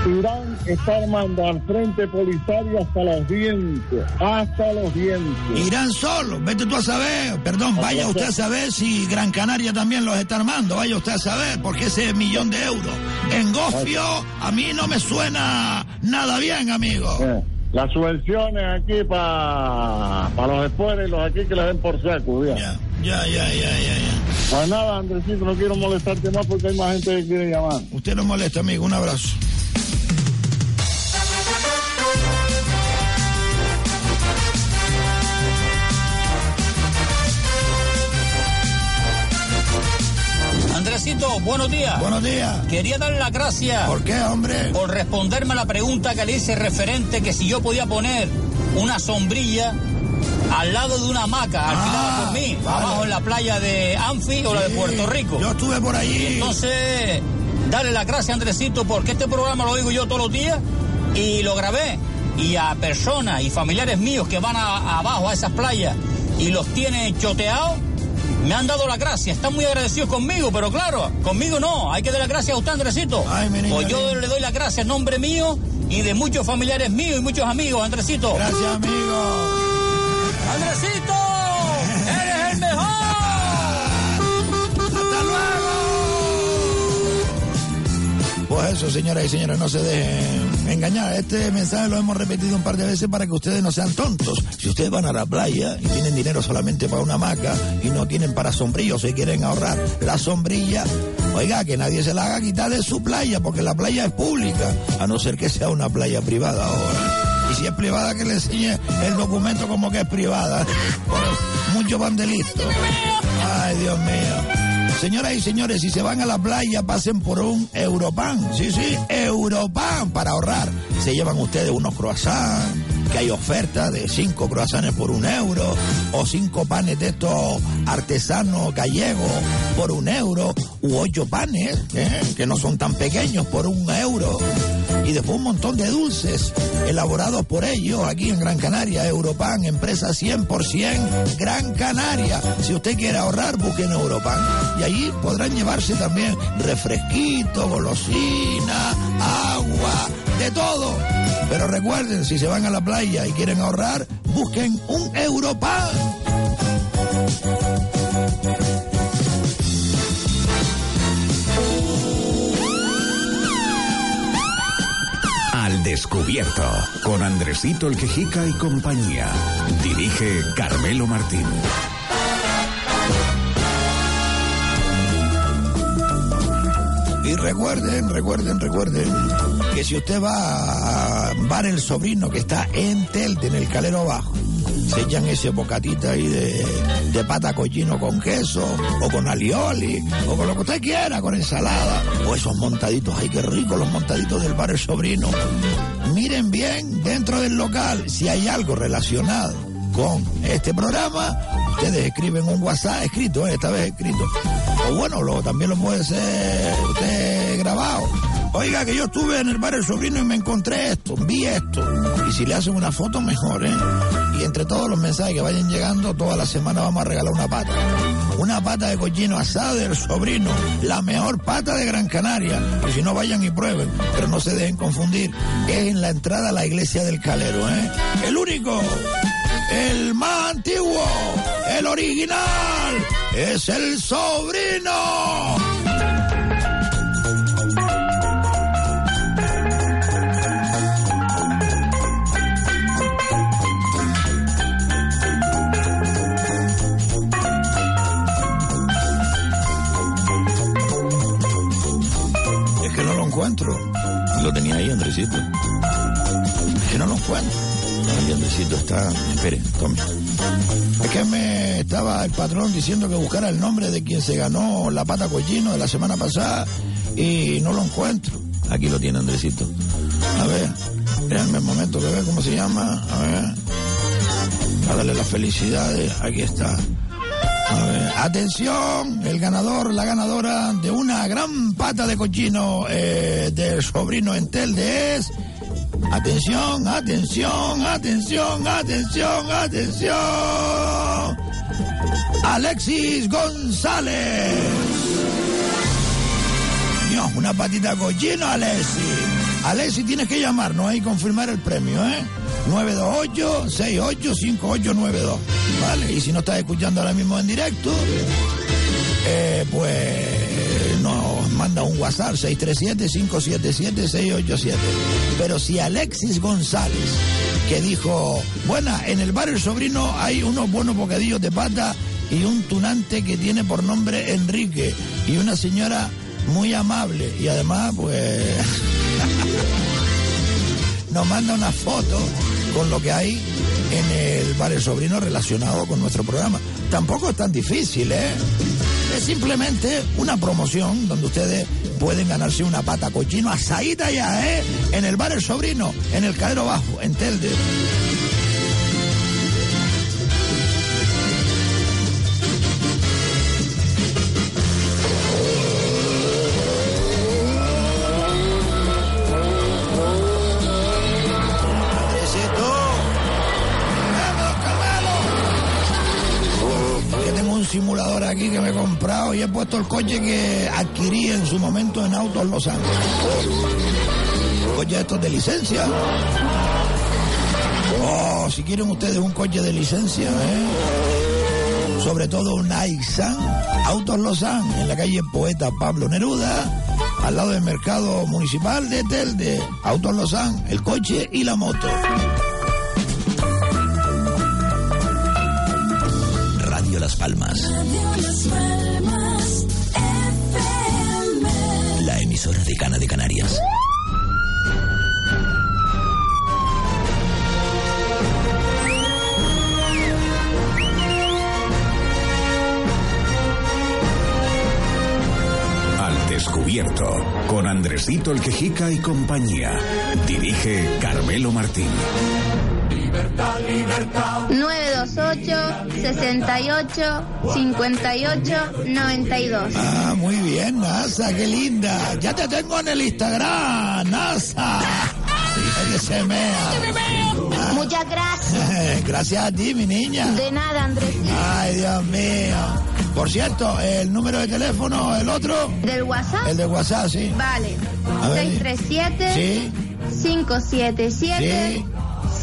Irán está armando al frente polisario hasta los dientes, hasta los dientes. Irán solo, vete tú a saber, perdón, vaya usted a saber si Gran Canaria también los está armando, vaya usted a saber, porque ese millón de euros en Gofio a mí no me suena nada bien, amigo. Eh, Las subvenciones aquí para los después y los aquí que les den por saco, ya. Ya, ya, ya, ya, ya. Pues nada, Andresito, no quiero molestarte más porque hay más gente que quiere llamar. Usted no molesta, amigo, un abrazo. Andresito, buenos días. Buenos días. Quería darle las gracias. ¿Por qué, hombre? Por responderme a la pregunta que le hice referente que si yo podía poner una sombrilla al lado de una hamaca alquilada por mí, abajo en la playa de Anfi o la de Puerto Rico. Yo estuve por allí. Entonces, dale las gracias, Andresito, porque este programa lo oigo yo todos los días y lo grabé. Y a personas y familiares míos que van a- abajo a esas playas y los tienen choteados, me han dado las gracias. Están muy agradecidos conmigo, pero claro, conmigo no. Hay que dar las gracias a usted, Andresito. Pues yo le doy las gracias en nombre mío y de muchos familiares míos y muchos amigos, Andresito. Gracias, amigo. ¡Andresito! Pues eso, señoras y señores, no se dejen engañar. Este mensaje lo hemos repetido un par de veces para que ustedes no sean tontos. Si ustedes van a la playa y tienen dinero solamente para una hamaca y no tienen para sombrillos y quieren ahorrar la sombrilla, oiga, que nadie se la haga quitar de su playa, porque la playa es pública, a no ser que sea una playa privada ahora. Y si es privada, que le enseñe el documento como que es privada. Por mucho. Ay, Dios mío. Señoras y señores, si se van a la playa, pasen por un Europan. Sí, sí, Europan para ahorrar. Se llevan ustedes unos croissants que hay ofertas de cinco croissants por un euro, o cinco panes de estos artesanos gallegos por un euro, u ocho panes, ¿eh? que no son tan pequeños, por un euro. Y después un montón de dulces elaborados por ellos aquí en Gran Canaria, Europan, empresa 100% Gran Canaria. Si usted quiere ahorrar, busquen Europan. Y allí podrán llevarse también refresquito, golosina, agua, de todo. Pero recuerden, si se van a la playa y quieren ahorrar, busquen un Europan. Al descubierto, con Andresito el Quejica y compañía. Dirige Carmelo Martín. Recuerden, recuerden, recuerden que si usted va a Bar El Sobrino, que está en Telde, en el Calero Abajo, se echan ese bocatita ahí de, de pata cochino con queso, o con alioli, o con lo que usted quiera, con ensalada, o esos montaditos, ay, qué rico los montaditos del Bar El Sobrino. Miren bien dentro del local si hay algo relacionado con este programa, ustedes escriben un WhatsApp escrito, eh, esta vez escrito. O bueno, lo, también lo puede ser usted Oiga, que yo estuve en el bar Sobrino y me encontré esto, vi esto. Y si le hacen una foto, mejor, ¿eh? Y entre todos los mensajes que vayan llegando, toda la semana vamos a regalar una pata. Una pata de cochino asado del sobrino, la mejor pata de Gran Canaria. Y si no, vayan y prueben, pero no se dejen confundir. Es en la entrada a la iglesia del Calero, ¿eh? El único el más antiguo, el original, es el sobrino. Lo tenía ahí, Andresito. Es que no lo encuentro. Ahí, Andresito está. Espere, tome. Es que me estaba el patrón diciendo que buscara el nombre de quien se ganó la pata cochino de la semana pasada y no lo encuentro. Aquí lo tiene, Andresito. A ver, déjame un momento que vea cómo se llama. A ver. A darle las felicidades. Aquí está. Atención, el ganador, la ganadora de una gran pata de cochino eh, del sobrino Entelde es. Atención, atención, atención, atención, atención. Alexis González. Dios, una patita cochino, Alexis. Alexis, tienes que llamarnos y confirmar el premio, ¿eh? 928-685892. ¿Vale? Y si no estás escuchando ahora mismo en directo, eh, pues nos manda un WhatsApp 637-577-687. Pero si Alexis González, que dijo, bueno, en el bar El Sobrino hay unos buenos bocadillos de pata y un tunante que tiene por nombre Enrique y una señora muy amable y además pues nos manda una foto con lo que hay en el bar El Sobrino relacionado con nuestro programa. Tampoco es tan difícil, ¿eh? Es simplemente una promoción donde ustedes pueden ganarse una pata cochino asadita ya, ¿eh? En el bar El Sobrino, en el Calero Bajo, en Telde. Aquí que me he comprado y he puesto el coche que adquirí en su momento en Autos Los Ángeles. Coche estos de licencia. Oh, si quieren ustedes un coche de licencia, ¿eh? Sobre todo un Nissan Autos Lozán, en la calle Poeta Pablo Neruda, al lado del mercado municipal de Telde. Autos Lozán, el coche y la moto. Palmas. La emisora de Cana de Canarias. Al descubierto, con Andresito el Quejica y compañía. Dirige Carmelo Martín. 928 68 58 92. Ah, muy bien, NASA, qué linda. Ya te tengo en el Instagram, NASA. Sí, que se mea. Muchas gracias. Gracias a ti, mi niña. De nada, Andrés. Ay, Dios mío. Por cierto, el número de teléfono, el otro. ¿Del WhatsApp? El de WhatsApp, sí. Vale. A ver. 637 Sí. 577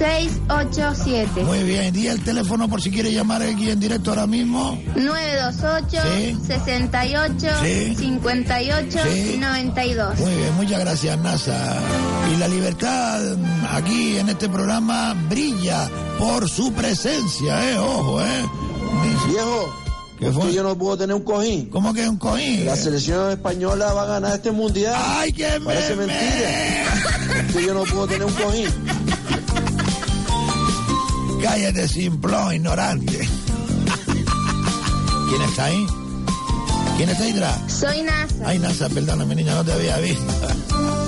687. Muy bien. Di el teléfono por si quiere llamar aquí en directo ahora mismo. 928 Sí. 68 Sí. 58 Sí. 92. Muy bien, muchas gracias, NASA. Y la libertad mm, aquí en este programa brilla por su presencia, ¿eh? Ojo, ¿eh? Viejo, ¿Qué fue? que yo no puedo tener un cojín. ¿Cómo que un cojín? La selección española va a ganar este mundial. ¡Ay, qué Parece meme! mentira. que yo no puedo tener un cojín. Cállate, simplón, ignorante. ¿Quién está ahí? ¿Quién está ahí atrás? Soy NASA. Ay, NASA, perdóname, niña, no te había visto.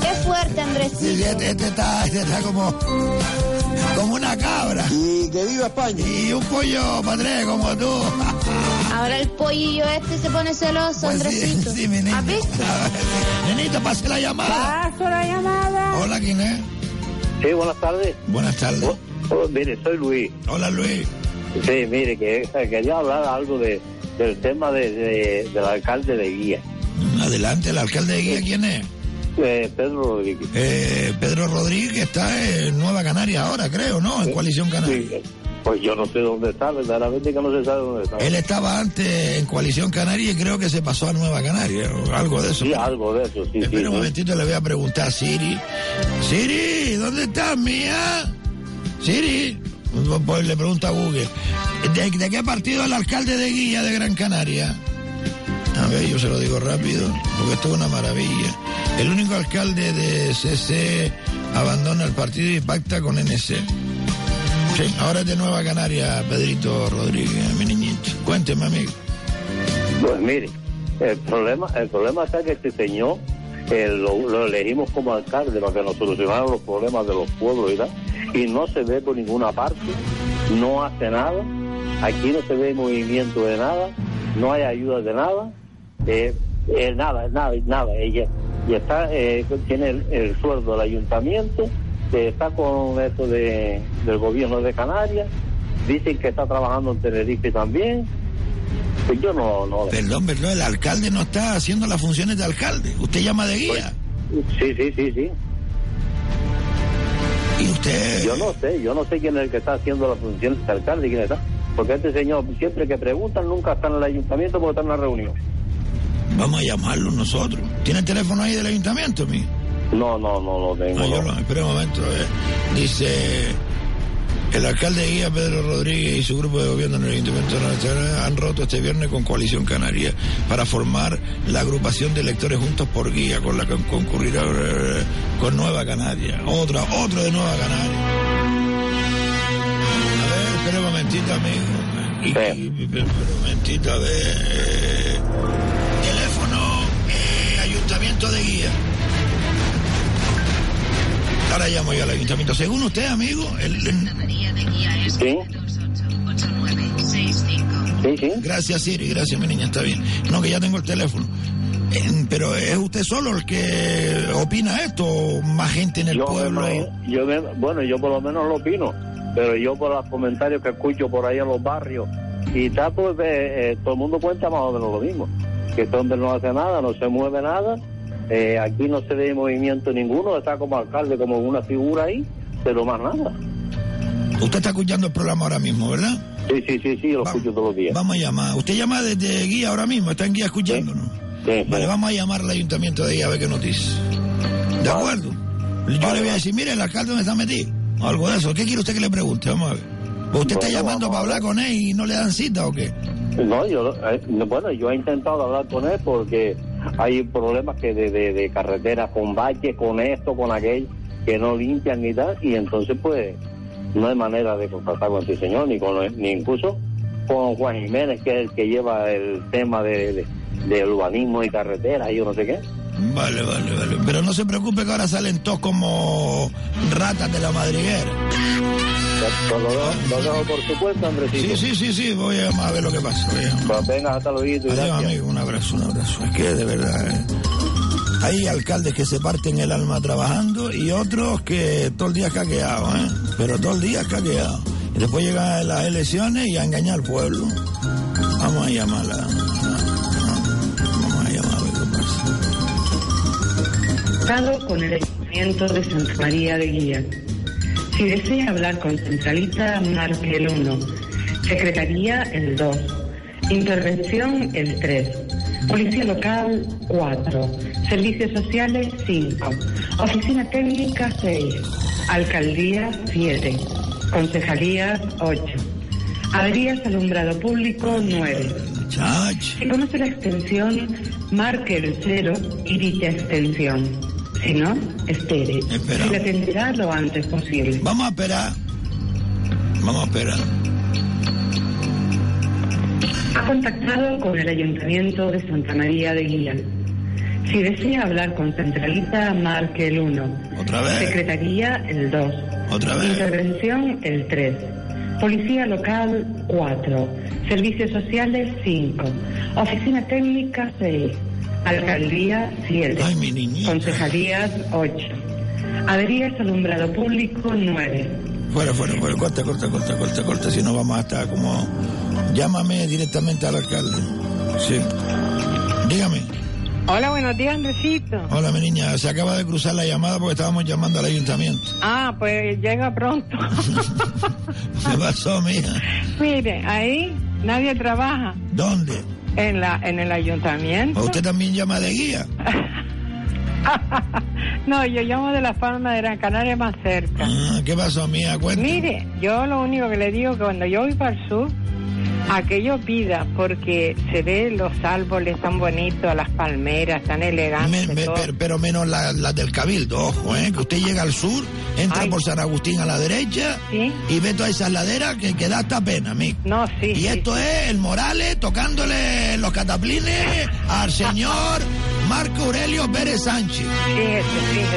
Qué fuerte, Andrés. Este, este está, este está como, como una cabra. Y que viva España. Y un pollo, padre, como tú. Ahora el pollillo este se pone celoso, Pues sí, Andresito. sí, mi niña. ¿Has visto? Nenito, pase la llamada. Paso la llamada. Hola, ¿quién es? Sí, buenas tardes. Buenas tardes. Oh, oh, mire, soy Luis. Hola, Luis. Sí, mire, que quería hablar algo de, del tema de, de- del alcalde de Guía, Adelante, el alcalde de Guía, ¿quién es? eh, Pedro Rodríguez. Eh, Pedro Rodríguez está en Nueva Canaria ahora, creo, ¿no? En Coalición Canaria. Sí, pues yo no sé dónde está, verdaderamente que no se sabe dónde está. Él estaba antes en Coalición Canaria y creo que se pasó a Nueva Canaria, o algo de eso. Sí, algo de eso, sí, sí. Espera un sí. momentito, le voy a preguntar a Siri. Siri, ¿dónde estás, mía? Siri. Pues le pregunta a Google. ¿De, qué partido el alcalde de Guía de Gran Canaria? A ver, yo se lo digo rápido, porque esto es una maravilla. El único alcalde de CC abandona el partido y pacta con NC. Sí, ahora es de Nueva Canaria, Pedrito Rodríguez, mi niñito. Cuénteme, amigo. Pues mire, el problema, el problema está que este señor eh, lo, elegimos como alcalde para que nos solucionara los problemas de los pueblos y y no se ve por ninguna parte, no hace nada, aquí no se ve movimiento de nada, no hay ayuda de nada, eh, eh, nada, nada, nada, ella y está, eh, tiene el, el sueldo del ayuntamiento, está con eso de, del gobierno de Canarias, dicen que está trabajando en Tenerife también, pues yo no, no, Perdón, perdón, el alcalde no está haciendo las funciones de alcalde. Usted llama de guía. Sí, sí, sí, sí. ¿Y usted? Yo no sé, yo no sé quién es el que está haciendo las funciones de alcalde, quién está. Porque este señor, siempre que preguntan, nunca está en el ayuntamiento porque está en una reunión. Vamos a llamarlo nosotros. ¿Tiene el teléfono ahí del ayuntamiento, mi? No, no, no lo tengo. No, yo no. lo, espera un momento. eh. Dice, el alcalde de Guía, Pedro Rodríguez, y su grupo de gobierno en el Ayuntamiento Canaria han roto este viernes con Coalición Canaria para formar la agrupación de electores juntos por Guía, con la que concurrirá eh, con Nueva Canaria. Otra, otro de Nueva Canaria. A ver, espera un momentito, amigo. Y, espera un momentito, a ver. eh, Teléfono, eh, Ayuntamiento de Guía. Ahora llamo yo al ayuntamiento. Según usted, amigo, el, Sí. Sí, sí. Gracias, Siri. Gracias, mi niña. Está bien. No, que ya tengo el teléfono. Eh, Pero ¿es usted solo el que opina esto o más gente en el Yo, pueblo? yo me- bueno, yo por lo menos lo opino, pero yo por los comentarios que escucho por ahí en los barrios y tal, pues eh, eh, todo el mundo cuenta más o menos lo mismo. Que este hombre no hace nada, no se mueve nada, eh, aquí no se ve movimiento ninguno, está como alcalde, como una figura ahí, pero más nada. Usted está escuchando el programa ahora mismo, ¿verdad? Sí, sí, sí, sí, lo escucho todos los días. Vamos a llamar. Usted llama desde Guía ahora mismo, está en Guía escuchándonos. Vale, vamos a llamar al ayuntamiento de Guía a ver qué nos dice. ¿De acuerdo? Yo le voy a decir, mire, el alcalde dónde está metido. O algo de eso. ¿Qué quiere usted que le pregunte? Vamos a ver. ¿O ¿Usted está llamando para hablar con él y no le dan cita o qué? No, yo, eh, bueno, yo he intentado hablar con él porque hay problemas que de, de, de carretera con baches, con esto, con aquello, que no limpian ni tal, y entonces pues no hay manera de contactar con este señor, ni con ni incluso con Juan Jiménez, que es el que lleva el tema de, de, de urbanismo y carreteras y yo no sé qué. Vale, vale, vale. Pero no se preocupe que ahora salen todos como ratas de la madriguera. Lo, lo dejo, lo dejo por su cuenta, Andresito. Sí, sí, sí, sí, voy a llamar a ver lo que pasa. Pues venga, hasta luego. Adiós, amigo, un abrazo, un abrazo. Es que de verdad, eh, hay alcaldes que se parten el alma trabajando y otros que todo el día caqueados, ¿eh? Pero todo el día caqueados. Y después llegan las elecciones y a engañar al pueblo. Vamos a llamarla. Vamos a llamar a ver qué pasa. Estado con el Ayuntamiento de Santa María de Guía. Si desea hablar con Centralita, marque el 1. Secretaría el 2. Intervención el 3. Policía local 4. Servicios sociales 5. Oficina técnica 6. Alcaldía 7. Concejalías 8. Averías alumbrado público 9. Si conoce la extensión, marque el 0 y dicha extensión. Si no, espere. Se le atenderá lo antes posible. Vamos a esperar. Vamos a esperar. Ha contactado con el Ayuntamiento de Santa María de Guía. Si desea hablar con Centralita, marque el 1. Otra vez. Secretaría el 2. Otra vez. Intervención el 3. Policía local 4. Servicios sociales 5. Oficina técnica 6. Alcaldía 7. Concejalías 8. Averías alumbrado público 9. Fuera, fuera, fuera. Corta, corta, corta, corta, corta. Si no vamos a estar como... Llámame directamente al alcalde. Sí. Dígame. Hola, buenos días, Andresito. Hola, mi niña. Se acaba de cruzar la llamada porque estábamos llamando al ayuntamiento. Ah, pues llega pronto. ¿Qué pasó, mija? Mire, ahí nadie trabaja. ¿Dónde? En la en el ayuntamiento. ¿Usted también llama de guía? no, yo llamo de la Palma de Gran Canaria más cerca. Ah, ¿Qué pasó, mija? Cuéntame. Mire, yo lo único que le digo que cuando yo voy para el sur, aquello pida, porque se ven los árboles tan bonitos, las palmeras tan elegantes. Me- todo. pero, pero menos las la del Cabildo, ojo, ¿eh? Que usted llega al sur, entra por San Agustín a la derecha y ve todas esas laderas que, que da hasta pena, amigo. No, sí. Y esto es el Morales tocándole los cataplines al señor Marco Aurelio Pérez Sánchez.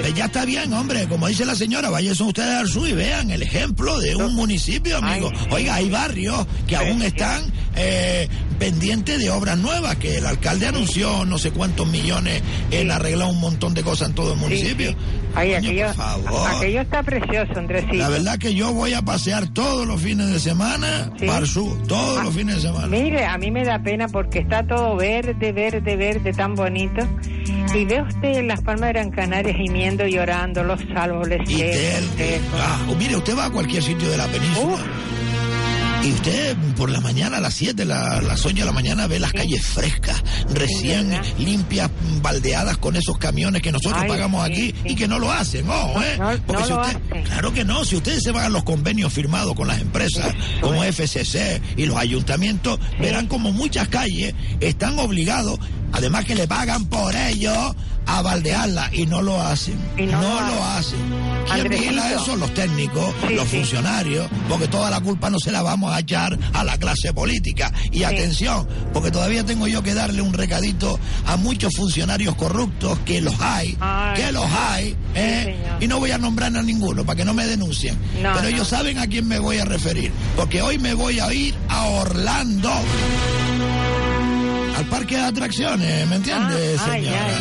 Pues ya está bien, hombre. Como dice la señora, váyanse ustedes al sur y vean el ejemplo de un municipio, amigo. Oiga, hay barrios que aún están eh, pendientes de obras nuevas, que el alcalde anunció no sé cuántos millones en arreglar un montón de cosas en todo el municipio. Ay, Coño, aquello, por favor. aquello está precioso, Andresito. La verdad que yo voy a pasear todos los fines de semana para el sur, todos los fines de semana. Mire, a mí me da pena porque está todo verde, verde, verde, tan bonito. Y ve usted las palmas de Gran Canaria gimiendo, llorando, los árboles Y secos, del- ah, o mire, usted va a cualquier sitio de la península. Y usted por la mañana, a las 7, la- las 8 de la mañana, ve las calles frescas, recién limpias, baldeadas con esos camiones que nosotros Ay, pagamos sí, aquí y que no lo hacen, ojo, ¿eh? No, Porque no si lo usted, claro que no, si ustedes se van a los convenios firmados con las empresas como FCC y los ayuntamientos, verán como muchas calles están obligados, además que le pagan por ello, a baldearla y no lo hacen. no lo hacen. ¿Quién vigila eso? Los técnicos, Sí, los sí. funcionarios, porque toda la culpa no se la vamos a echar a la clase política. Y atención, porque todavía tengo yo que darle un recadito a muchos funcionarios corruptos, que los hay, Ay. que los hay, ¿eh? y no voy a nombrar a ninguno para que no me denuncien. No, Pero no. ellos saben a quién me voy a referir, porque hoy me voy a ir a Orlando. Al parque de atracciones, ¿me entiendes, Ah, ay, señora?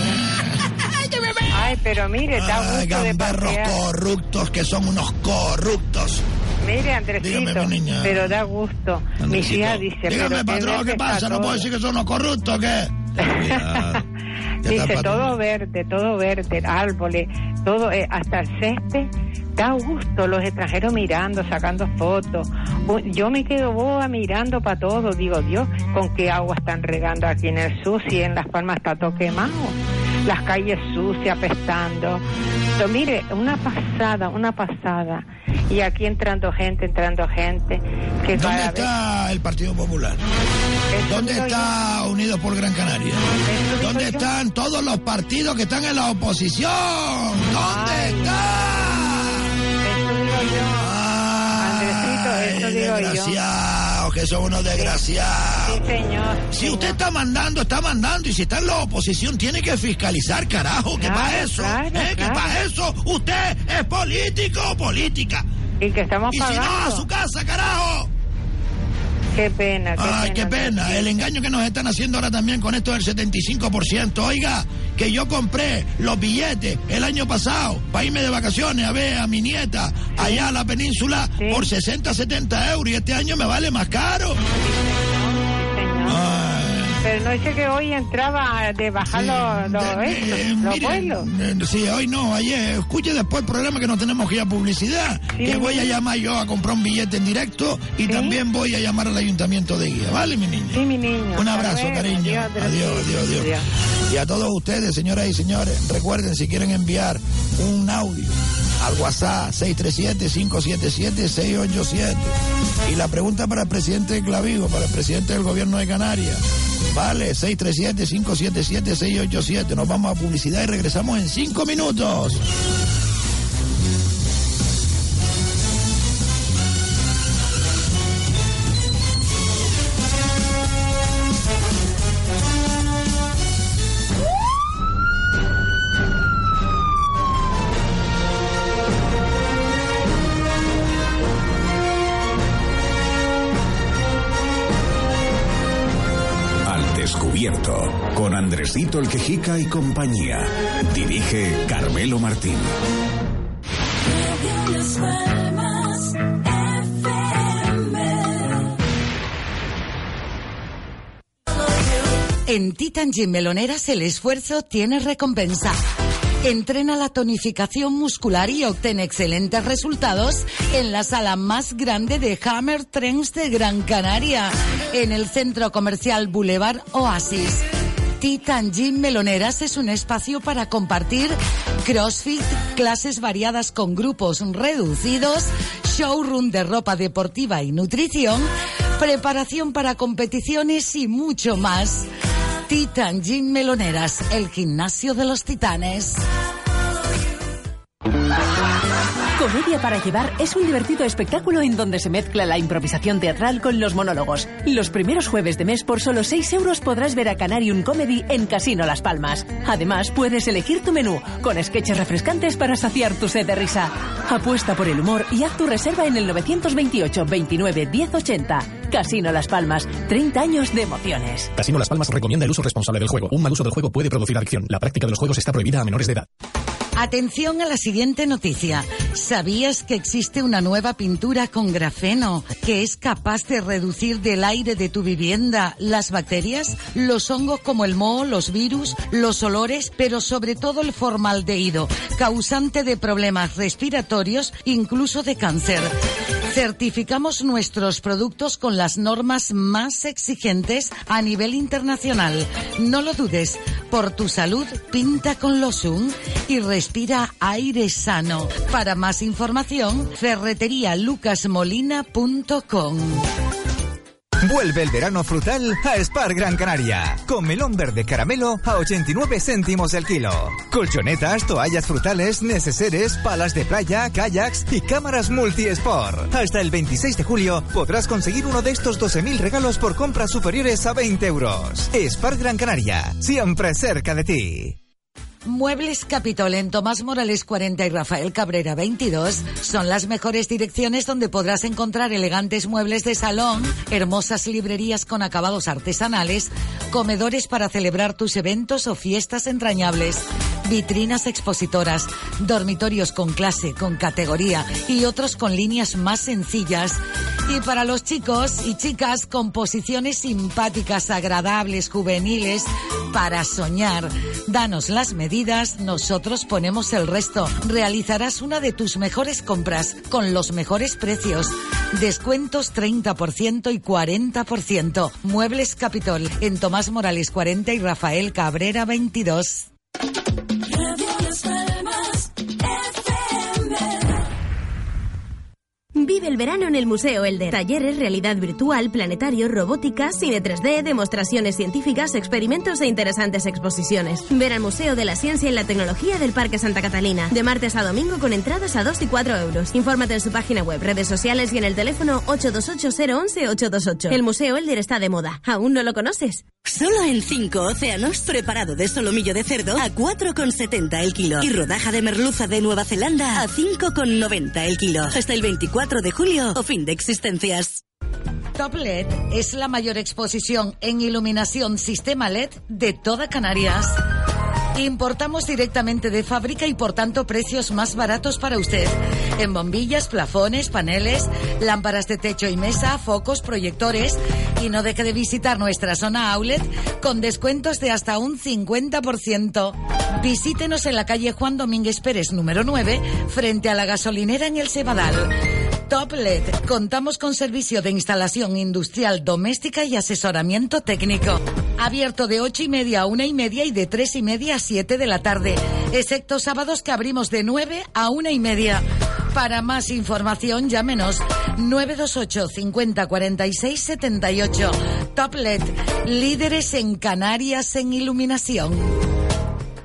Ay, pero mire, da Ay, gusto de gamberros pasear. corruptos que son unos corruptos. Mire, Andresito, Dígame, mi niña. pero da gusto. Mi Andresito. hija dice, Dígame, pero qué patrón, ¿qué está pasa? ¿No puedo decir que son unos corruptos qué? Dice, todo verde, todo verde, árboles, todo, eh, hasta el césped. Da gusto los extranjeros mirando, sacando fotos. Yo me quedo boba mirando para todo. Digo, Dios, ¿con qué agua están regando aquí en el sur? Si en Las Palmas está todo quemado. Las calles sucias, apestando. Pero mire, una pasada, una pasada. Y aquí entrando gente, entrando gente. Que ¿Dónde vez- está el Partido Popular? ¿Dónde está Unidos por Gran Canaria? ¿Dónde están todos los partidos que están en la oposición? ¿Dónde están? Eso digo yo. Desgraciados, que son unos desgraciados. Sí, señor. Si usted está mandando, está mandando. Y si está en la oposición, tiene que fiscalizar, carajo. Que Claro, para eso, claro, ¿eh? que para eso usted es político o política. Y que estamos Y si pagando. no, a su casa, carajo. Qué pena, qué Ay, qué pena. El engaño que nos están haciendo ahora también con esto del 75%. Oiga, que yo compré los billetes el año pasado para irme de vacaciones a ver a mi nieta allá a la península por 60, 70 euros y este año me vale más caro. Pero no dice que hoy entraba de bajar los, los, estos, los Mire, vuelos. eh, sí, hoy no, ayer. Escuche después el problema que no tenemos que ir a publicidad. que voy a llamar yo a comprar un billete en directo y también voy a llamar al ayuntamiento de Guía. ¿Vale, mi niña? Sí, mi niño. Un abrazo, luego. cariño. Adiós, Adiós, adiós, adiós. Y a todos ustedes, señoras y señores, recuerden si quieren enviar un audio al WhatsApp 637-577-687. Y la pregunta para el presidente de Clavigo, para el presidente del gobierno de Canarias. Vale, 637-577-687. Nos vamos a publicidad y regresamos en cinco minutos. Andresito el Quejica y compañía. Dirige Carmelo Martín. En Titan Gym Meloneras el esfuerzo tiene recompensa. Entrena la tonificación muscular y obtén excelentes resultados en la sala más grande de Hammer Trends de Gran Canaria, en el centro comercial Boulevard Oasis. Titan Gym Meloneras es un espacio para compartir CrossFit, clases variadas con grupos reducidos, showroom de ropa deportiva y nutrición, preparación para competiciones y mucho más. Titan Gym Meloneras, el gimnasio de los titanes. Comedia para llevar es un divertido espectáculo en donde se mezcla la improvisación teatral con los monólogos. Los primeros jueves de mes por solo 6 euros podrás ver a Canarium Comedy en Casino Las Palmas. Además, puedes elegir tu menú con sketches refrescantes para saciar tu sed de risa. Apuesta por el humor y haz tu reserva en el 928 29 1080. Casino Las Palmas, 30 años de emociones. Casino Las Palmas recomienda el uso responsable del juego. Un mal uso del juego puede producir adicción. La práctica de los juegos está prohibida a menores de edad. Atención a la siguiente noticia. ¿Sabías que existe una nueva pintura con grafeno que es capaz de reducir del aire de tu vivienda las bacterias, los hongos como el moho, los virus, los olores, pero sobre todo el formaldehído, causante de problemas respiratorios, incluso de cáncer? Certificamos nuestros productos con las normas más exigentes a nivel internacional. No lo dudes. Por tu salud, pinta con Losun y respira aire sano. Para más información, ferreterialucasmolina.com. Vuelve el verano frutal a Spar Gran Canaria, con melón verde caramelo a 89 céntimos el kilo. Colchonetas, toallas frutales, neceseres, palas de playa, kayaks y cámaras multi-sport. Hasta el 26 de julio podrás conseguir uno de estos 12.000 regalos por compras superiores a 20 euros. Spar Gran Canaria, siempre cerca de ti. Muebles Capitol en Tomás Morales 40 y Rafael Cabrera 22 son las mejores direcciones donde podrás encontrar elegantes muebles de salón, hermosas librerías con acabados artesanales, comedores para celebrar tus eventos o fiestas entrañables, vitrinas expositoras, dormitorios con clase, con categoría y otros con líneas más sencillas. Y para los chicos y chicas, composiciones simpáticas, agradables, juveniles, para soñar. Danos las medidas, nosotros ponemos el resto. Realizarás una de tus mejores compras con los mejores precios. Descuentos 30% y 40%. Muebles Capitol en Tomás Morales 40 y Rafael Cabrera 22. Vive el verano en el Museo Elder. Talleres, realidad virtual, planetario, robótica, cine 3D, demostraciones científicas, experimentos e interesantes exposiciones. Ver al Museo de la Ciencia y la Tecnología del Parque Santa Catalina. De martes a domingo con entradas a 2 y 4 euros. Infórmate en su página web, redes sociales y en el teléfono 828-011-828. El Museo Elder está de moda. ¿Aún no lo conoces? Solo en 5 océanos, preparado de solomillo de cerdo a 4,70 el kilo. Y rodaja de merluza de Nueva Zelanda a 5,90 el kilo. Hasta el 24 de julio o fin de existencias. Top LED es la mayor exposición en iluminación sistema LED de toda Canarias. Importamos directamente de fábrica y por tanto precios más baratos para usted. En bombillas, plafones, paneles, lámparas de techo y mesa, focos, proyectores. Y no deje de visitar nuestra zona outlet con descuentos de hasta un 50%. Visítenos en la calle Juan Domínguez Pérez número 9 frente a la gasolinera en el Cebadal. Top LED. Contamos con servicio de instalación industrial doméstica y asesoramiento técnico. Abierto de ocho y media a una y media y de tres y media a siete de la tarde. Excepto sábados que abrimos de 9 a una y media. Para más información, llámenos 928 50 46 78. Top LED. Líderes en Canarias en iluminación.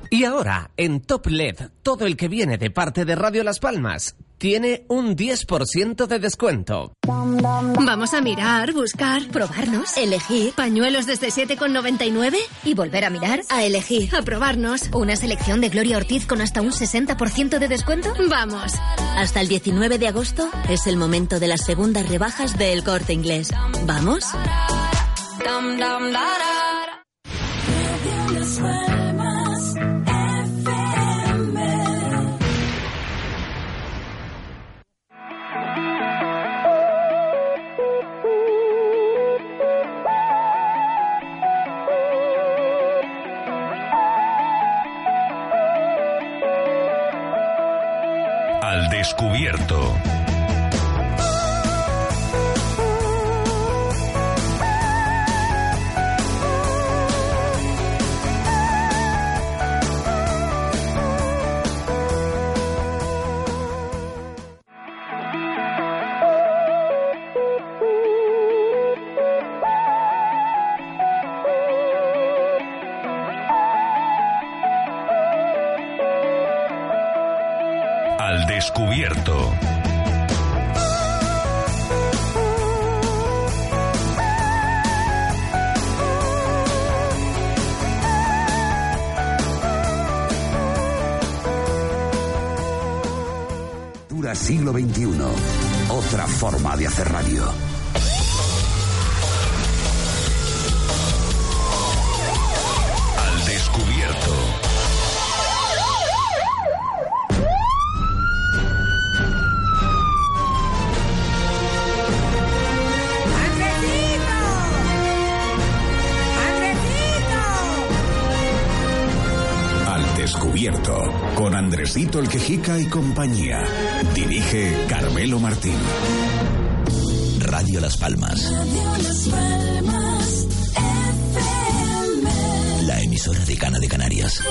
Y ahora, en Top LED, todo el que viene de parte de Radio Las Palmas tiene un 10% de descuento. Vamos a mirar, buscar, probarnos, elegir. Pañuelos desde 7,99 y volver a mirar, a elegir, a probarnos. Una selección de Gloria Ortiz con hasta un 60% de descuento. Vamos. Hasta el 19 de agosto es el momento de las segundas rebajas del corte inglés. ¿Vamos? Descubierto. Dura siglo XXI. Otra forma de hacer radio. Con Andresito el Quejica y compañía. Dirige Carmelo Martín. Radio Las Palmas. La emisora de Cana de Canarias.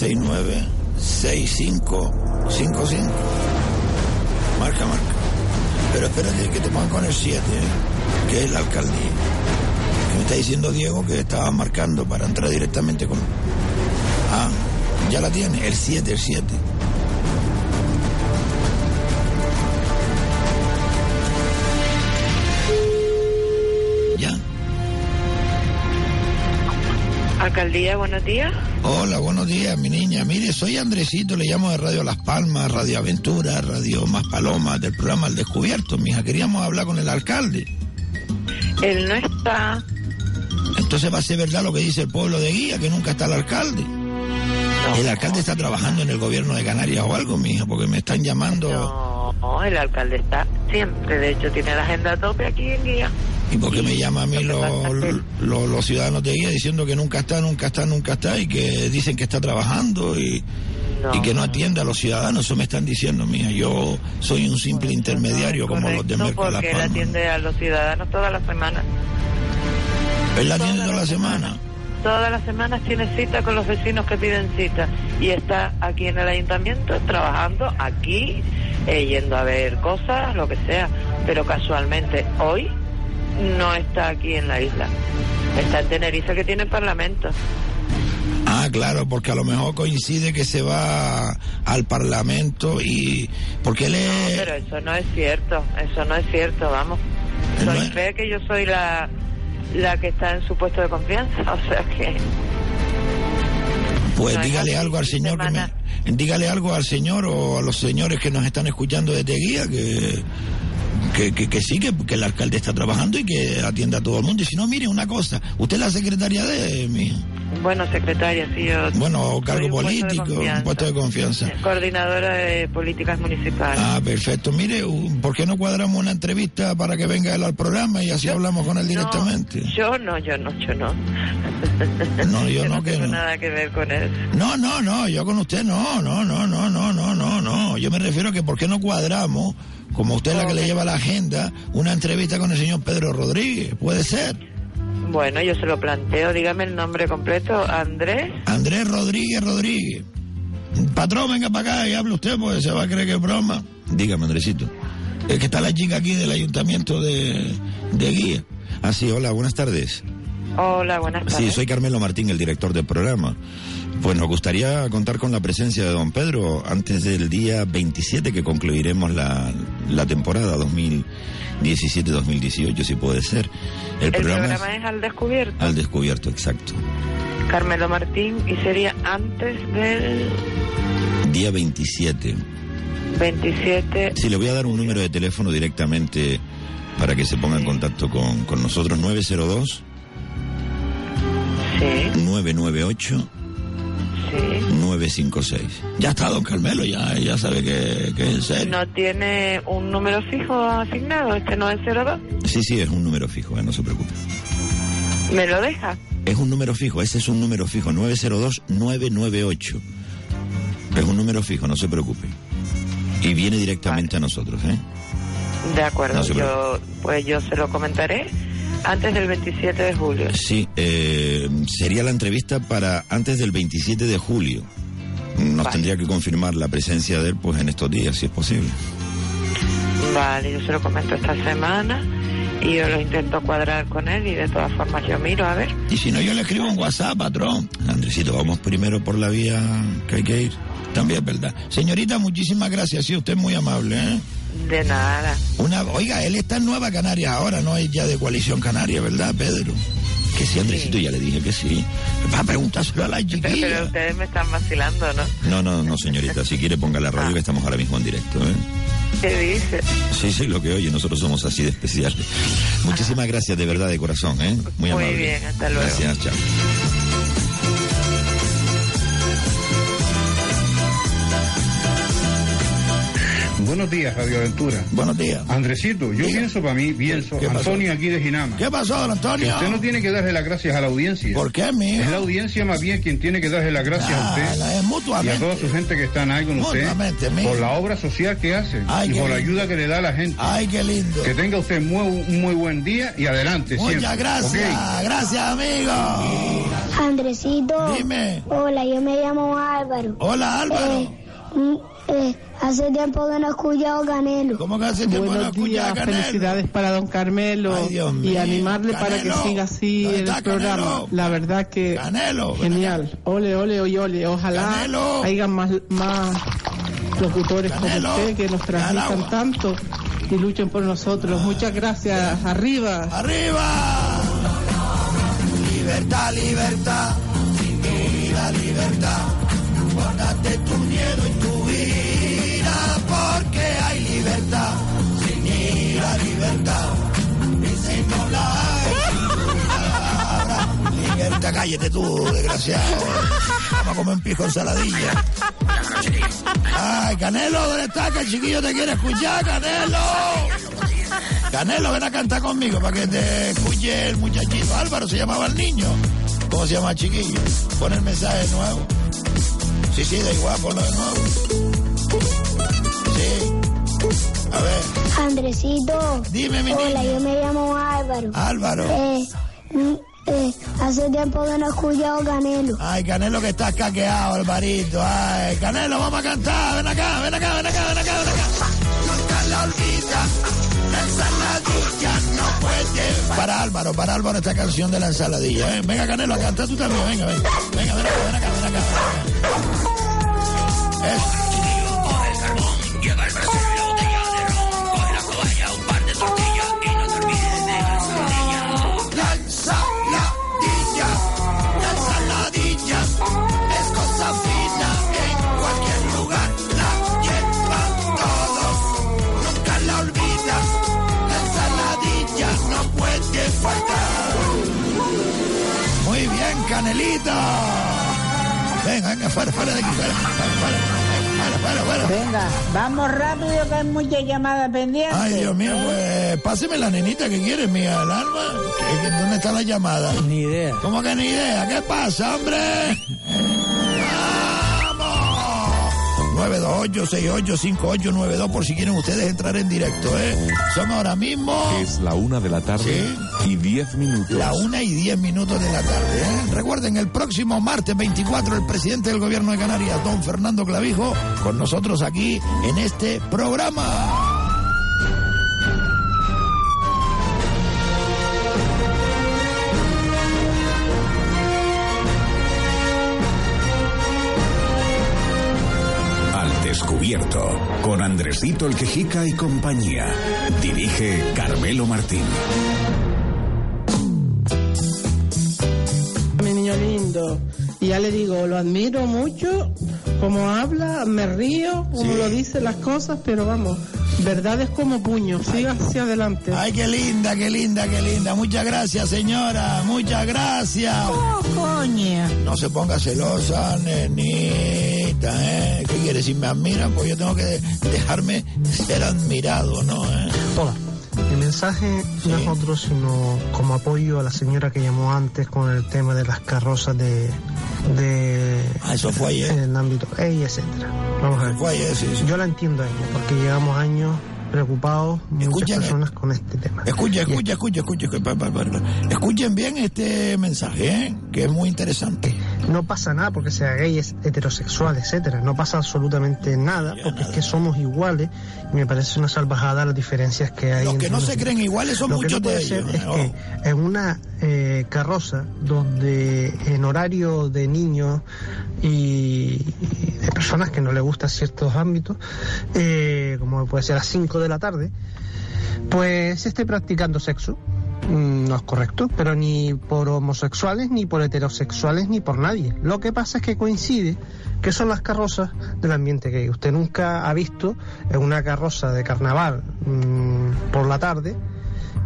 89 65 55. Marca, marca. Pero espérate que te pongan con el 7, ¿eh? que es la alcaldía. Que me está diciendo Diego que estaba marcando para entrar directamente con. Ah, ya la tiene, el 7, el 7. Alcaldía, buenos días. Hola, buenos días, mi niña. Mire, soy Andresito, le llamo de Radio Las Palmas, Radio Aventura, Radio Más Palomas, del programa El Descubierto. Mija, queríamos hablar con el alcalde. Él no está. Entonces va a ser verdad lo que dice el pueblo de Guía, que nunca está el alcalde. el alcalde está trabajando en el gobierno de Canarias o algo, mija, porque me están llamando. No, el alcalde está siempre, de hecho tiene la agenda a tope aquí en Guía. ¿Y por qué me llama a mí lo- lo- los ciudadanos de Guía diciendo que nunca está, nunca está, nunca está y que dicen que está trabajando y, y que no atiende a los ciudadanos? Eso me están diciendo, mija. Yo soy un simple intermediario como los de No, Merca La porque él atiende a los ciudadanos todas las semanas. Él la atiende toda la semana. Todas las semanas tiene cita con los vecinos que piden cita y está aquí en el ayuntamiento trabajando aquí, eh, yendo a ver cosas, lo que sea, pero casualmente hoy no está aquí en la isla. Está en Tenerife que tiene parlamento. Ah, claro, porque a lo mejor coincide que se va al Parlamento y... Porque él es... Pero eso no es cierto, eso no es cierto, vamos. Soy cree que yo soy la, la que está en su puesto de confianza, o sea que... Pues No, dígale algo al señor que me, dígale algo al señor o a los señores que nos están escuchando desde guía que que, que, que sí, que, que el alcalde está trabajando y que atienda a todo el mundo. Y si no, mire una cosa, usted es la secretaria de mi, Bueno, secretaria, sí, yo... bueno, cargo un puesto político, un puesto de confianza. Coordinadora de políticas municipales. Ah, perfecto. Mire, ¿por qué no cuadramos una entrevista para que venga él al programa y así hablamos con él directamente? Yo no, yo no, yo no. No, yo no, que tengo no. nada que ver con él. No, no, no, yo con usted no, no, no, no, no, no, no, no. Yo me refiero a que por qué no cuadramos, como usted es la que le lleva la agenda, una entrevista con el señor Pedro Rodríguez. Puede ser. Bueno, yo se lo planteo, dígame el nombre completo, Andrés. Andrés Rodríguez Rodríguez. Patrón, venga para acá y hable usted, porque se va a creer que es broma. Dígame, Andresito. Es que está la chica aquí del ayuntamiento de, de Guía. Ah, sí, hola, buenas tardes. Hola, buenas tardes. Sí, soy Carmelo Martín, el director del programa. Pues nos gustaría contar con la presencia de don Pedro antes del día 27 que concluiremos la, la temporada 2017-2018, si puede ser. El, El programa, programa es Al Descubierto, es al descubierto, exacto. Carmelo Martín, y sería antes del Día 27. 27. Sí, le voy a dar un número de teléfono directamente para que se ponga en contacto con, con nosotros, 902 998 956. Ya está, don Carmelo, ya, ya sabe que, que es en serio. ¿No tiene un número fijo asignado? ¿Este no es 02? Sí, sí, es un número fijo, eh, no se preocupe. ¿Me lo deja? Es un número fijo, ese es un número fijo, 902-998. Es un número fijo, no se preocupe. Y viene directamente a nosotros, ¿eh? De acuerdo, No yo, pues yo se lo comentaré antes del 27 de julio. Sí, eh, sería la entrevista para antes del 27 de julio. Nos tendría que confirmar la presencia de él pues en estos días, si es posible. Vale, yo se lo comento esta semana y yo lo intento cuadrar con él y de todas formas yo miro a ver. Y si no, yo le escribo un WhatsApp, patrón. Andresito, vamos primero por la vía que hay que ir. También es verdad. Señorita, muchísimas gracias. Sí, usted es muy amable, ¿eh? De nada. Una, oiga, él está en Nueva Canarias ahora, no es ya de coalición canaria, ¿verdad, Pedro? Que sí, Andresito, ya le dije que sí. Va a preguntárselo a la Pero chiquilla. ustedes me están vacilando, ¿no? No, no, no, señorita. Si quiere, ponga la radio que estamos ahora mismo en directo, ¿eh? ¿Qué dice? Sí, sí, lo que oye, nosotros somos así de especiales. Muchísimas gracias, de verdad, de corazón, ¿eh? Muy Muy amable. bien, hasta luego. Gracias, chao. Buenos días, Radio Aventura. Buenos días. Andresito, yo pienso para mí, pienso. Antonio aquí de Ginama. ¿Qué pasó, don Antonio? Que usted no tiene que darle las gracias a la audiencia. ¿Por qué, mijo? Es la audiencia más bien quien tiene que darle las gracias a usted. la- es Y mutuamente. a toda su gente que están ahí con usted. Mutuamente, mijo. Por la obra social que hace. Ay, y por la ayuda que le da a la gente. Ay, qué lindo. Que tenga usted muy, un muy buen día y adelante siempre. Muchas gracias, gracias, amigo. Andresito. Dime. Hola, yo me llamo Álvaro. Hola, Álvaro. Eh, mm, eh, hace tiempo que no escuchado Canelo. ¿Cómo que hace tiempo Buenos días, felicidades para don Carmelo y animarle para que siga así el programa. La verdad que genial. Ole, ole, ole, ole. Ojalá haya más, más locutores como usted que nos transmitan tanto y luchen por nosotros. Muchas gracias. Arriba. Arriba. Libertad, libertad, sin duda libertad. Guárdate tu miedo y tu porque hay libertad, sin ira, libertad. Y la sin habrá Venga, cállate tú, desgraciado. Vamos a comer un pico ensaladilla. Ay, Canelo, ¿dónde estás? Que el chiquillo te quiere escuchar, Canelo. Canelo, ven a cantar conmigo para que te escuche el muchachito. Álvaro se llamaba el niño. ¿Cómo se llama el chiquillo? Pon el mensaje de nuevo. Sí, sí, da igual, ponlo de nuevo. A ver. Andresito. Dime, mi Hola, yo me llamo Álvaro. Álvaro. Eh, eh, hace tiempo que no he escuchado Canelo. Ay, Canelo que estás caqueado, Alvarito. Ay, Canelo, vamos a cantar. Ven acá, ven acá, ven acá, ven acá, ven acá. Nunca la olvida. La ensaladilla no puede. Para Álvaro, para Álvaro esta canción de la ensaladilla. ¿eh? Venga, Canelo, a cantar tú también. Venga, venga. Venga, ven acá, ven acá, ven acá. Ven acá. Eso. Venga, venga, fuera, fuera de aquí, fuera, fuera, fuera, fuera. Venga, vamos rápido que hay muchas llamadas pendientes. Ay, Dios mío, pues páseme la nenita que quiere, mía, el alma. ¿Qué- qué- ¿Dónde está la llamada? Ni idea. ¿Cómo que ni idea? ¿Qué pasa, hombre? ¡Vamos! 928-685892 por si quieren ustedes entrar en directo, ¿eh? Son ahora mismo Es la una de la tarde y diez minutos. la una y diez minutos de la tarde, ¿eh? Recuerden, el próximo martes 24 el presidente del gobierno de Canarias, don Fernando Clavijo, con nosotros aquí en este programa. Con Andresito el Quejica y compañía. Dirige Carmelo Martín. Mi niño lindo. Y ya le digo, lo admiro mucho, como habla, me río, como lo dice las cosas, pero vamos, verdad es como puño, siga hacia adelante. Ay, qué linda, qué linda, qué linda. Muchas gracias, señora. Muchas gracias. Oh, coño. No se ponga celosa, nenita, ¿eh? ¿Qué quiere? Si me admiran, pues yo tengo que dejarme ser admirado, ¿no? ¿Eh? Hola. Mensaje no es otro sino como apoyo a la señora que llamó antes con el tema de las carrozas de... de Ah, eso fue ayer. En el ámbito, ey, etcétera. Vamos a ver. Fue ayer, sí, sí. Yo la entiendo a ella porque llevamos años preocupados muchas Escuchen, personas con este tema. Escucha, escucha, escucha, escucha. Escuchen bien este mensaje, ¿eh? Que es muy interesante. No pasa nada porque sea gay, es heterosexual, etcétera. No pasa absolutamente nada porque es que somos iguales y me parece una salvajada las diferencias que hay. Los que no se creen iguales son Lo que muchos no de ellos. es que en una eh, carroza donde en horario de niños y de personas que no les gustan ciertos ámbitos, eh, como puede ser a las 5 de la tarde, pues se esté practicando sexo. Mm, No es correcto, pero ni por homosexuales, ni por heterosexuales, ni por nadie. Lo que pasa es que coincide que son las carrozas del ambiente gay. Usted nunca ha visto en una carroza de carnaval mm, por la tarde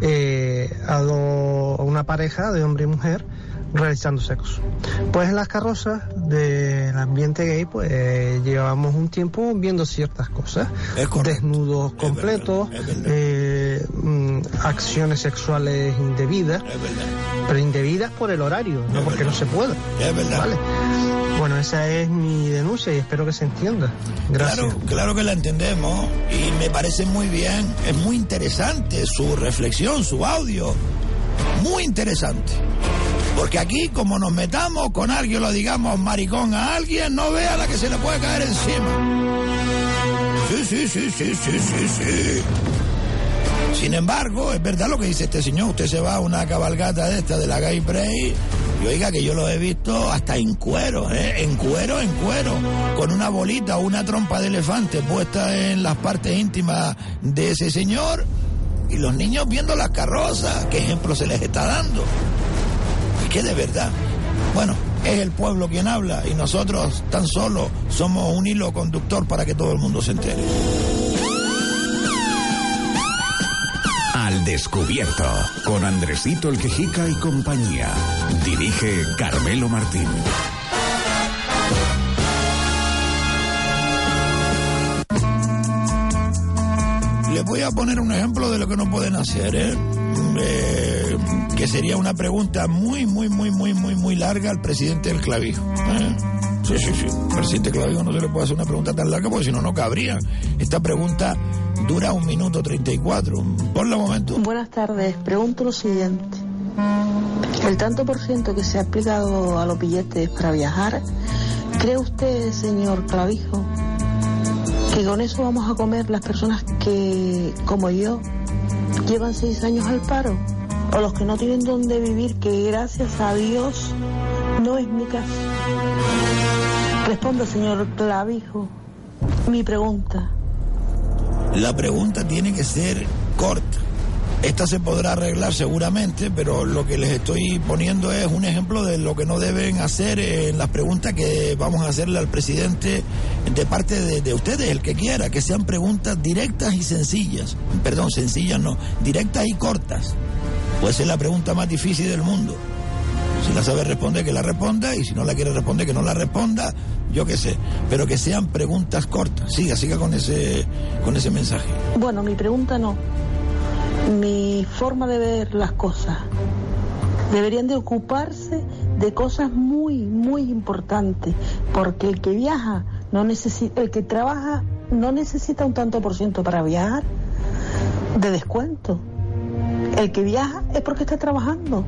eh, a, una pareja de hombre y mujer realizando sexo. Pues en las carrozas del ambiente gay, pues eh, llevamos un tiempo viendo ciertas cosas. Desnudos completos, eh, mm, acciones sexuales indebidas, pero indebidas por el horario, no porque no se pueda. Es verdad. ¿Vale? Bueno, esa es mi denuncia y espero que se entienda. Gracias. Claro, claro que la entendemos y me parece muy bien, es muy interesante su reflexión, su audio, muy interesante. Porque aquí, como nos metamos con alguien, lo digamos maricón a alguien, no vea la que se le puede caer encima. Sí, sí, sí, sí, sí, sí, sí. Sin embargo, es verdad lo que dice este señor. Usted se va a una cabalgata de esta de la Gay Prey y oiga que yo lo he visto hasta en cuero, ¿eh? en cuero, en cuero, con una bolita o una trompa de elefante puesta en las partes íntimas de ese señor y los niños viendo las carrozas. ¿Qué ejemplo se les está dando? Y que de verdad. Bueno, es el pueblo quien habla y nosotros tan solo somos un hilo conductor para que todo el mundo se entere. Al Descubierto. Con Andresito el Quejica y compañía. Dirige Carmelo Martín. Les voy a poner un ejemplo de lo que no pueden hacer, ¿eh? Eh, que sería una pregunta muy, muy, muy, muy, muy, muy larga al presidente del clavijo. ¿eh? Sí, sí, sí. Al presidente clavijo no se le puede hacer una pregunta tan larga porque si no, no cabría. Esta pregunta dura un minuto 34. Por el momento. Buenas tardes. Pregunto lo siguiente. El tanto por ciento que se ha aplicado a los billetes para viajar, ¿cree usted, señor Clavijo, que con eso vamos a comer las personas que, como yo, llevan seis años al paro? O los que no tienen dónde vivir, que gracias a Dios no es mi caso. Responda, señor Clavijo, mi pregunta. La pregunta tiene que ser corta. Esta se podrá arreglar seguramente, pero lo que les estoy poniendo es un ejemplo de lo que no deben hacer en las preguntas que vamos a hacerle al presidente de parte de, de ustedes, el que quiera, que sean preguntas directas y sencillas. Perdón, sencillas no, directas y cortas. Puede ser la pregunta más difícil del mundo. Si la sabe responder, que la responda, y si no la quiere responder, que no la responda, yo qué sé. Pero que sean preguntas cortas. Siga, siga con ese, con ese mensaje. Bueno, mi pregunta no. Mi forma de ver las cosas. Deberían de ocuparse de cosas muy, muy importantes. Porque el que viaja, no necesita, el que trabaja, no necesita un tanto por ciento para viajar de descuento. El que viaja es porque está trabajando.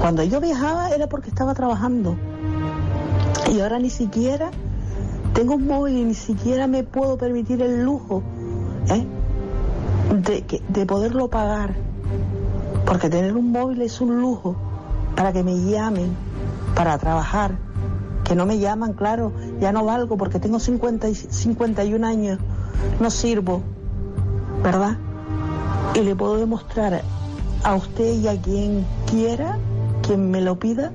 Cuando yo viajaba era porque estaba trabajando. Y ahora ni siquiera tengo un móvil y ni siquiera me puedo permitir el lujo ¿eh? De, de poderlo pagar. Porque tener un móvil es un lujo para que me llamen, para trabajar. Que no me llaman, claro, ya no valgo porque tengo 50 y 51 años, no sirvo, ¿verdad? Y le puedo demostrar a usted y a quien quiera, quien me lo pida,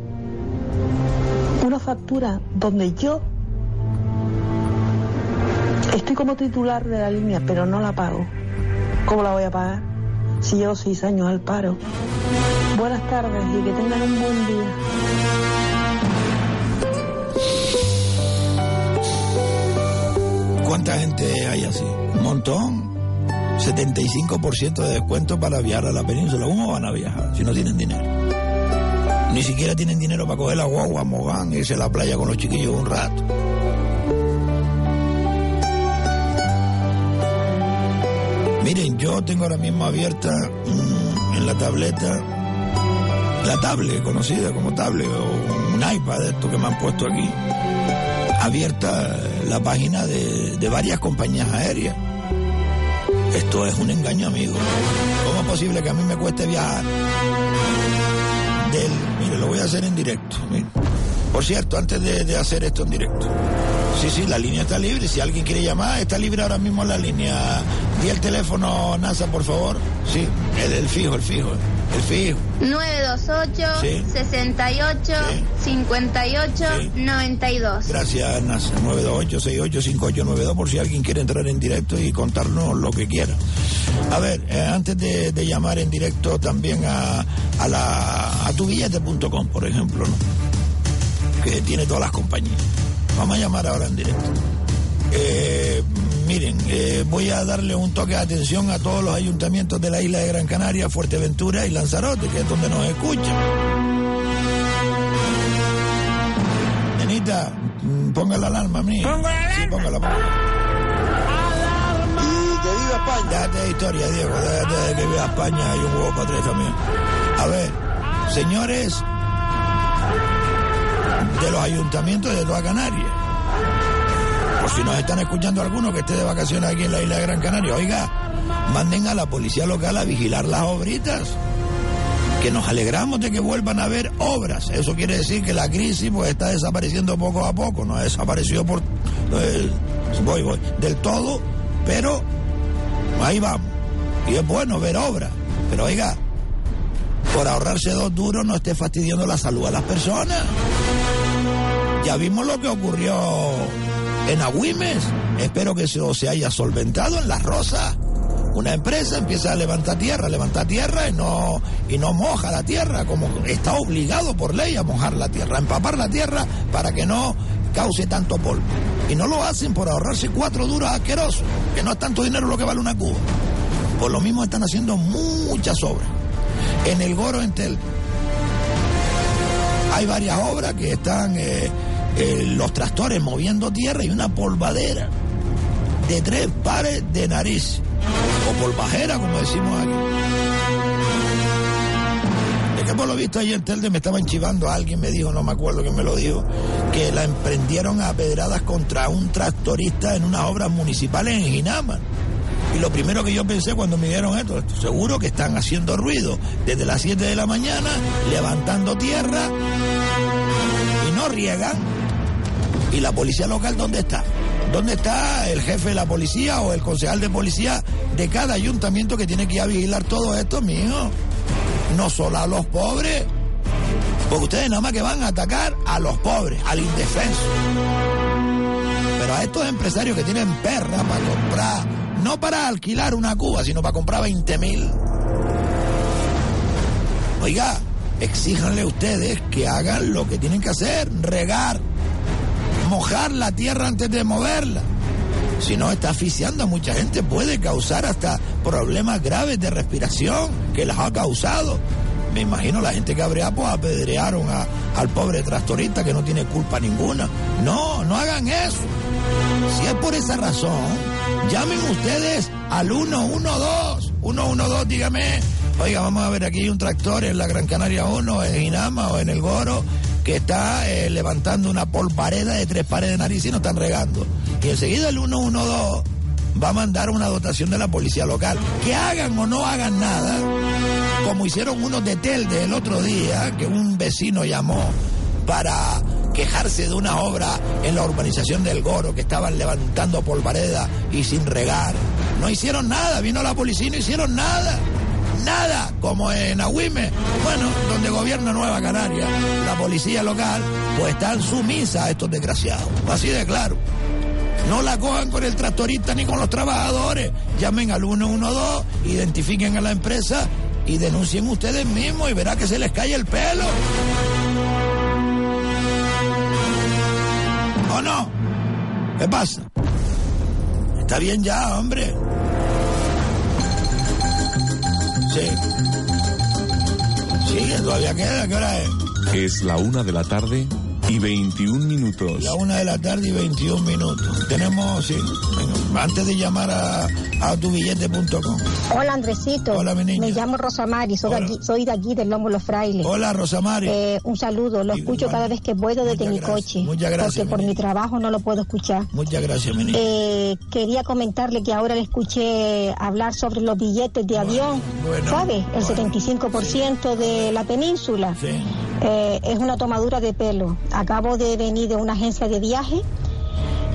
una factura donde yo estoy como titular de la línea, pero no la pago. ¿Cómo la voy a pagar? Si llevo seis años al paro. Buenas tardes y que tengan un buen día. ¿Cuánta gente hay así? Un montón. 75% de descuento para viajar a la península. ¿Cómo van a viajar si no tienen dinero? Ni siquiera tienen dinero para coger la guagua, Mogán, irse a la playa con los chiquillos un rato. Miren, yo tengo ahora mismo abierta mm, en la tableta, la tablet, conocida como tablet, o un iPad esto que me han puesto aquí, abierta la página de, de varias compañías aéreas. Esto es un engaño, amigo. ¿Cómo es posible que a mí me cueste viajar? Del, mire, lo voy a hacer en directo. Por cierto, antes de hacer esto en directo. Sí, sí, la línea está libre. Si alguien quiere llamar, está libre ahora mismo la línea. Di el teléfono, NASA, por favor. Sí, el, el fijo, el fijo. El fijo. 928 Sí. 68 58 92. Gracias, NASA. 928-685892 por si alguien quiere entrar en directo y contarnos lo que quiera. A ver, eh, antes de, de llamar en directo también a, a, la, a tubillete.com, por ejemplo, ¿no? que tiene todas las compañías. Vamos a llamar ahora en directo. Eh, miren, eh, voy a darle un toque de atención a todos los ayuntamientos de la isla de Gran Canaria, Fuerteventura y Lanzarote, que es donde nos escuchan. Nenita, mm, ponga la alarma, mí. ¿Pongo la alarma? Sí, póngala, póngala. Y que viva España. Déjate de historia, Diego, déjate de que viva España, hay un huevo para tres también. A ver, señores de los ayuntamientos de toda Canarias. Por si nos están escuchando algunos que esté de vacaciones aquí en la isla de Gran Canaria, oiga, manden a la policía local a vigilar las obritas. Que nos alegramos de que vuelvan a haber obras. Eso quiere decir que la crisis pues está desapareciendo poco a poco. No ha desaparecido por eh, voy, voy, del todo, pero ahí vamos. Y es bueno ver obras. Pero oiga, por ahorrarse dos duros no esté fastidiando la salud a las personas. Ya vimos lo que ocurrió en Agüimes. Espero que eso se haya solventado en Las Rosas. Una empresa empieza a levantar tierra, levantar tierra y no, y no moja la tierra, como está obligado por ley a mojar la tierra, a empapar la tierra para que no cause tanto polvo. Y no lo hacen por ahorrarse cuatro duros asquerosos, que no es tanto dinero lo que vale una cuba. Por lo mismo están haciendo muchas obras. En el Goro Entel hay varias obras que están eh, eh, los tractores moviendo tierra y una polvadera de tres pares de nariz, o polvajera, como decimos aquí. Es que por lo visto ahí en Telde me estaban chivando alguien, me dijo, no me acuerdo quién me lo dijo, que la emprendieron a pedradas contra un tractorista en unas obras municipales en Ginama. Y lo primero que yo pensé cuando me dieron esto, seguro que están haciendo ruido desde las 7 de la mañana, levantando tierra y no riegan. ¿Y la policía local dónde está? ¿Dónde está el jefe de la policía o el concejal de policía de cada ayuntamiento que tiene que ir a vigilar todo esto, mijo? No solo a los pobres. Porque ustedes nada más que van a atacar a los pobres, al indefenso. Pero a estos empresarios que tienen perra para comprar, no para alquilar una cuba, sino para comprar 20 mil. Oiga, exíjanle ustedes que hagan lo que tienen que hacer, regar, mojar la tierra antes de moverla. Si no, está asfixiando a mucha gente, puede causar hasta problemas graves de respiración que las ha causado. Me imagino la gente que habría pues apedrearon al pobre tractorista que no tiene culpa ninguna. No, no hagan eso. Si es por esa razón, llamen ustedes al 112. 112, dígame. Oiga, vamos a ver, aquí un tractor en la Gran Canaria 1, en Inama o en el Goro, que está eh, levantando una polvareda de tres pares de nariz y no están regando. Y enseguida el 112 va a mandar una dotación de la policía local. Que hagan o no hagan nada, como hicieron unos de Telde el otro día, que un vecino llamó para quejarse de una obra en la urbanización del Goro, que estaban levantando polvareda y sin regar. No hicieron nada, vino la policía y no hicieron nada. Nada, como en Agüime, bueno, donde gobierna Nueva Canaria, la policía local, pues están sumisa a estos desgraciados, así de claro. No la cojan con el tractorista ni con los trabajadores. Llamen al 112, identifiquen a la empresa y denuncien ustedes mismos y verá que se les cae el pelo. ¿O no? ¿Qué pasa? Está bien ya, hombre. Sí. Sí, todavía queda. ¿Qué hora es? Es la una de la tarde y 21 minutos. La una de la tarde y 21 minutos. Tenemos, sí, antes de llamar a, a tubillete.com. Hola Andresito. Hola, mi niña. Me llamo Rosamari, soy, de aquí, soy de aquí del Lomo Los Frailes. Hola, Rosamari. Eh, un saludo, lo escucho cada vez que puedo desde mi coche. Muchas gracias, Porque por mi trabajo no lo puedo escuchar. Muchas gracias, mi niña. Eh, quería comentarle que ahora le escuché hablar sobre los billetes de avión, bueno, ¿sabe? El 75% de la península. Eh, es una tomadura de pelo. Acabo de venir de una agencia de viaje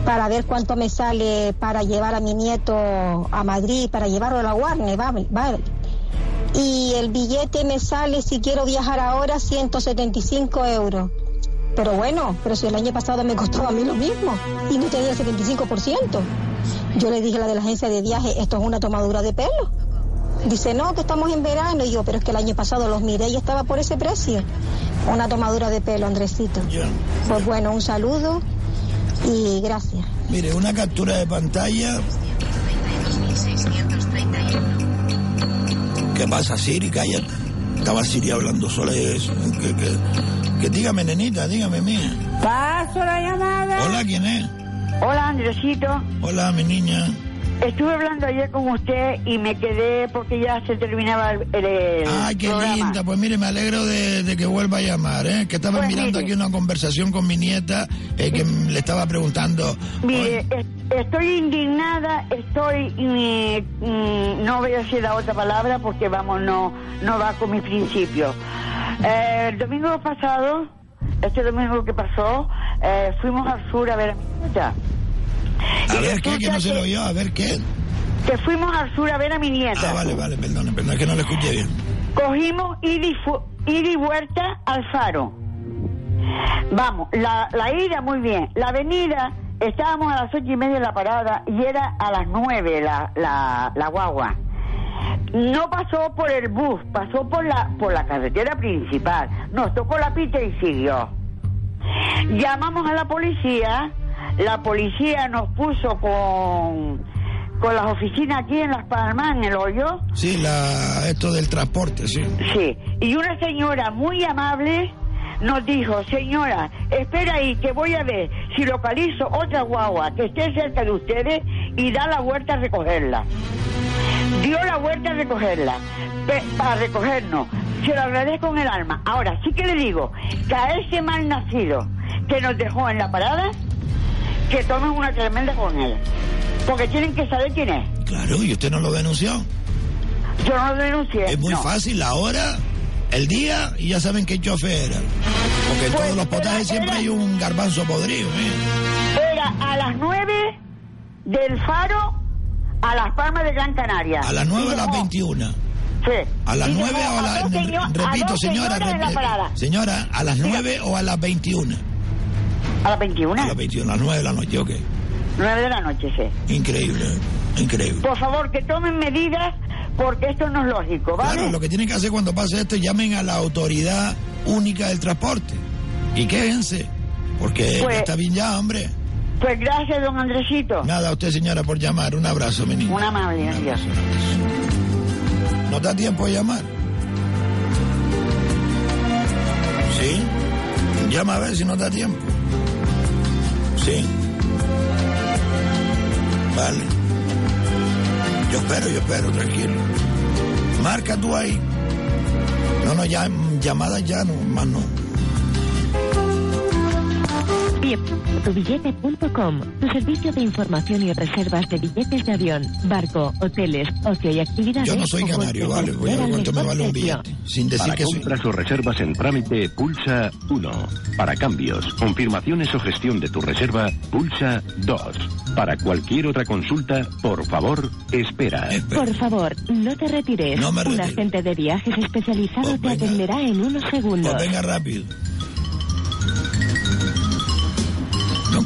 para ver cuánto me sale para llevar a mi nieto a Madrid, para llevarlo a la Warner, vale, vale. Y el billete me sale, si quiero viajar ahora, 175 euros. Pero bueno, pero si el año pasado me costó a mí lo mismo y no tenía el 75%. Yo le dije a la de la agencia de viaje, esto es una tomadura de pelo. Dice, no, que estamos en verano. Y yo, pero es que el año pasado los miré y estaba por ese precio. Una tomadura de pelo, Andresito. Pues bueno, un saludo y gracias. Mire, una captura de pantalla. ¿Qué pasa, Siri? Cállate. Estaba Siri hablando sola de eso. Que, que- que dígame, nenita, dígame, mía. Paso la llamada. Hola, ¿quién es? Hola, Andresito. Hola, mi niña. Estuve hablando ayer con usted y me quedé porque ya se terminaba el, el Ay, qué programa. linda. Pues mire, me alegro de, de que vuelva a llamar, ¿eh? Que estaba Pues mirando mire. aquí una conversación con mi nieta eh, que le estaba preguntando. Mire, es- estoy indignada, estoy... mm, mm, no voy a decir la otra palabra porque, vamos, no, no va con mi principio. Eh, el domingo pasado, este domingo que pasó, eh, fuimos al sur a ver a mi nieta. A ver, ¿qué? Que no se lo oyó. A ver, ¿qué? Que fuimos al sur a ver a mi nieta. Ah, vale, vale, perdón, perdón, es que no le escuché bien. Cogimos ida y, fu- ida y vuelta al faro. Vamos, la, la ida muy bien. La venida, estábamos a las ocho y media en la parada y era a las nueve la, la, la guagua. No pasó por el bus, pasó por la, por la carretera principal. Nos tocó la pita y siguió. Llamamos a la policía, la policía nos puso con, con las oficinas aquí en Las Palmas, en el hoyo. Sí, la, esto del transporte, sí. Sí, y una señora muy amable nos dijo, señora, espera ahí que voy a ver si localizo otra guagua que esté cerca de ustedes y da la vuelta a recogerla. Dio la vuelta a recogerla, para recogernos. Se lo agradezco con el alma. Ahora, sí que le digo que a ese mal nacido que nos dejó en la parada, que tomen una tremenda con él. Porque tienen que saber quién es. Claro, y usted no lo denunció. Yo no lo denuncié. Es muy no. fácil, la hora, el día, y ya saben qué chofer era. Porque en Pues, todos los potajes era- siempre hay un garbanzo podrido. ¿eh? Era a las 9 del Faro a Las Palmas de Gran Canaria. A las 9 Y a las dejó- 21. Sí. A las Y 9 dejó o a las... señor- repito, señora, la señora, a las 9 o a las 21. ¿A las 21? A las 21, a las 9 de la noche, ok. 9 de la noche, sí. Increíble, increíble. Por favor, que tomen medidas porque esto no es lógico, ¿vale? Claro, lo que tienen que hacer cuando pase esto es llamen a la autoridad única del transporte y quéjense, porque Pues- está bien ya, hombre. Pues gracias, don Andresito. Nada, a usted señora por llamar, un abrazo, mi niño. Un amable, adiós. ¿No da tiempo de llamar? ¿Sí? Llama a ver si no da tiempo. Sí. Vale. Yo espero, yo espero, tranquilo. Marca tú ahí. No, no, ya, llamadas ya no, más no. Tubillete.com, tu servicio de información y reservas de billetes de avión, barco, hoteles, ocio y actividades. Yo no soy canario, vale, voy a ver cuánto me vale un billete. Sin decir Para que soy. compras o reservas en trámite, pulsa 1. Para cambios, confirmaciones o gestión de tu reserva, pulsa 2. Para cualquier otra consulta, por favor, espera. Por favor, no te retires. No me Un agente de viajes especializado te atenderá en unos segundos. Pues venga rápido.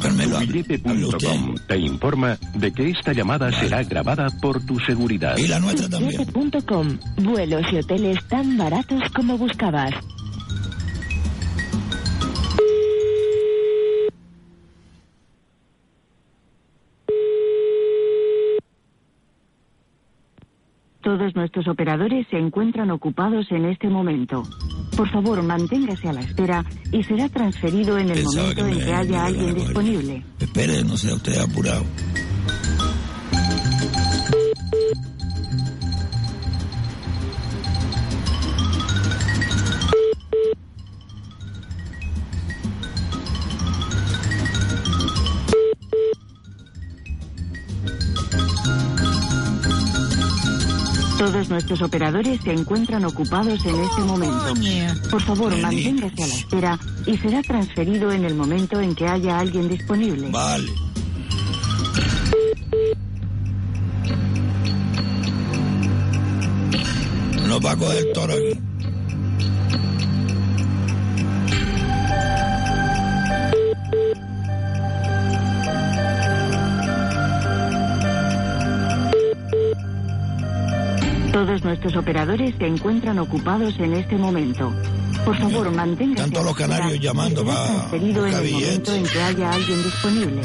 Carmelo. Billete.com te informa de que esta llamada será grabada por tu seguridad. Y la nuestra también. Tubillete.com, vuelos y hoteles tan baratos como buscabas. Todos nuestros operadores se encuentran ocupados en este momento. Por favor, manténgase a la espera y será transferido en el Pensaba momento que en que haya alguien disponible. Espere, no sea usted apurado. Todos nuestros operadores se encuentran ocupados en este momento. Por favor, manténgase a la espera y será transferido en el momento en que haya alguien disponible. Vale. No va a coger toro aquí. Todos nuestros operadores se encuentran ocupados en este momento. Por favor, manténgase todos los canarios llamando para transferido en el momento en que haya alguien disponible.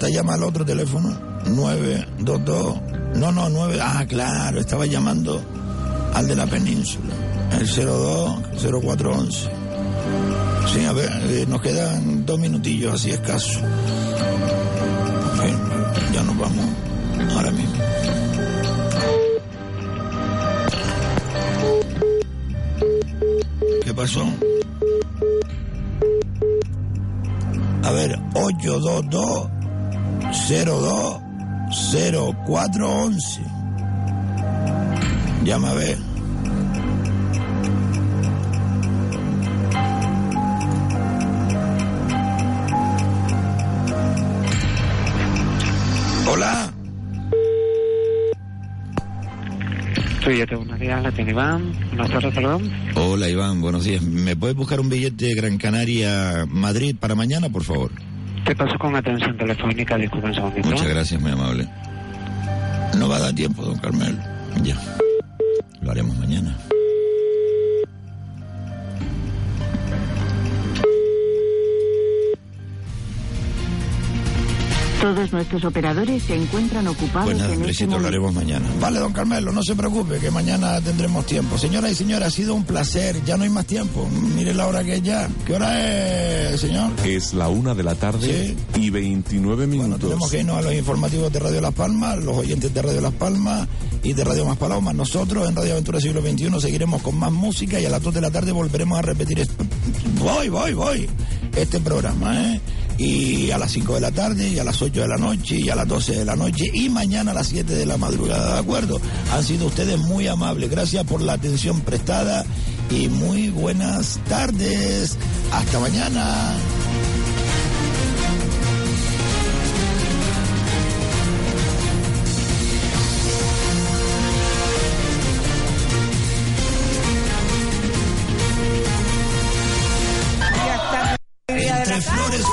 Sí, sí, corta, llama al otro teléfono. 922. No, no, 9. Ah, claro, estaba llamando al de la península. El 02 0411. Sí, a ver, eh, nos quedan dos minutillos así escasos. En fin, ya nos vamos ahora mismo. ¿Qué pasó? A ver, 822 02 0411. Llama a ver. Hola. Sí, ya tengo una día, la tiene Iván. Buenas tardes, perdón. Hola Iván, buenos días. ¿Me puedes buscar un billete de Gran Canaria Madrid para mañana, por favor? ¿Qué pasó con atención telefónica? Disculpen un segundito. Muchas gracias, muy amable. No va a dar tiempo, don Carmel. Ya. Lo haremos mañana. Todos nuestros operadores se encuentran ocupados Pues nada, en este Andresito, lo momento. haremos mañana. Vale, don Carmelo, no se preocupe, que mañana tendremos tiempo. Señoras y señores, ha sido un placer. Ya no hay más tiempo. Mire la hora que es ya. ¿Qué hora es, señor? Es la una de la tarde y 29 minutos. Tenemos que irnos a los informativos de Radio Las Palmas, los oyentes de Radio Las Palmas y de Radio Más Palomas. Nosotros en Radio Aventura Siglo XXI seguiremos con más música y a las 2 de la tarde volveremos a repetir. esto. Voy, voy, voy. Este programa, ¿eh? y a las 5 de la tarde, y a las 8 de la noche, y a las 12 de la noche, y mañana a las 7 de la madrugada, ¿de acuerdo? Han sido ustedes muy amables, gracias por la atención prestada y muy buenas tardes. Hasta mañana. Entre flores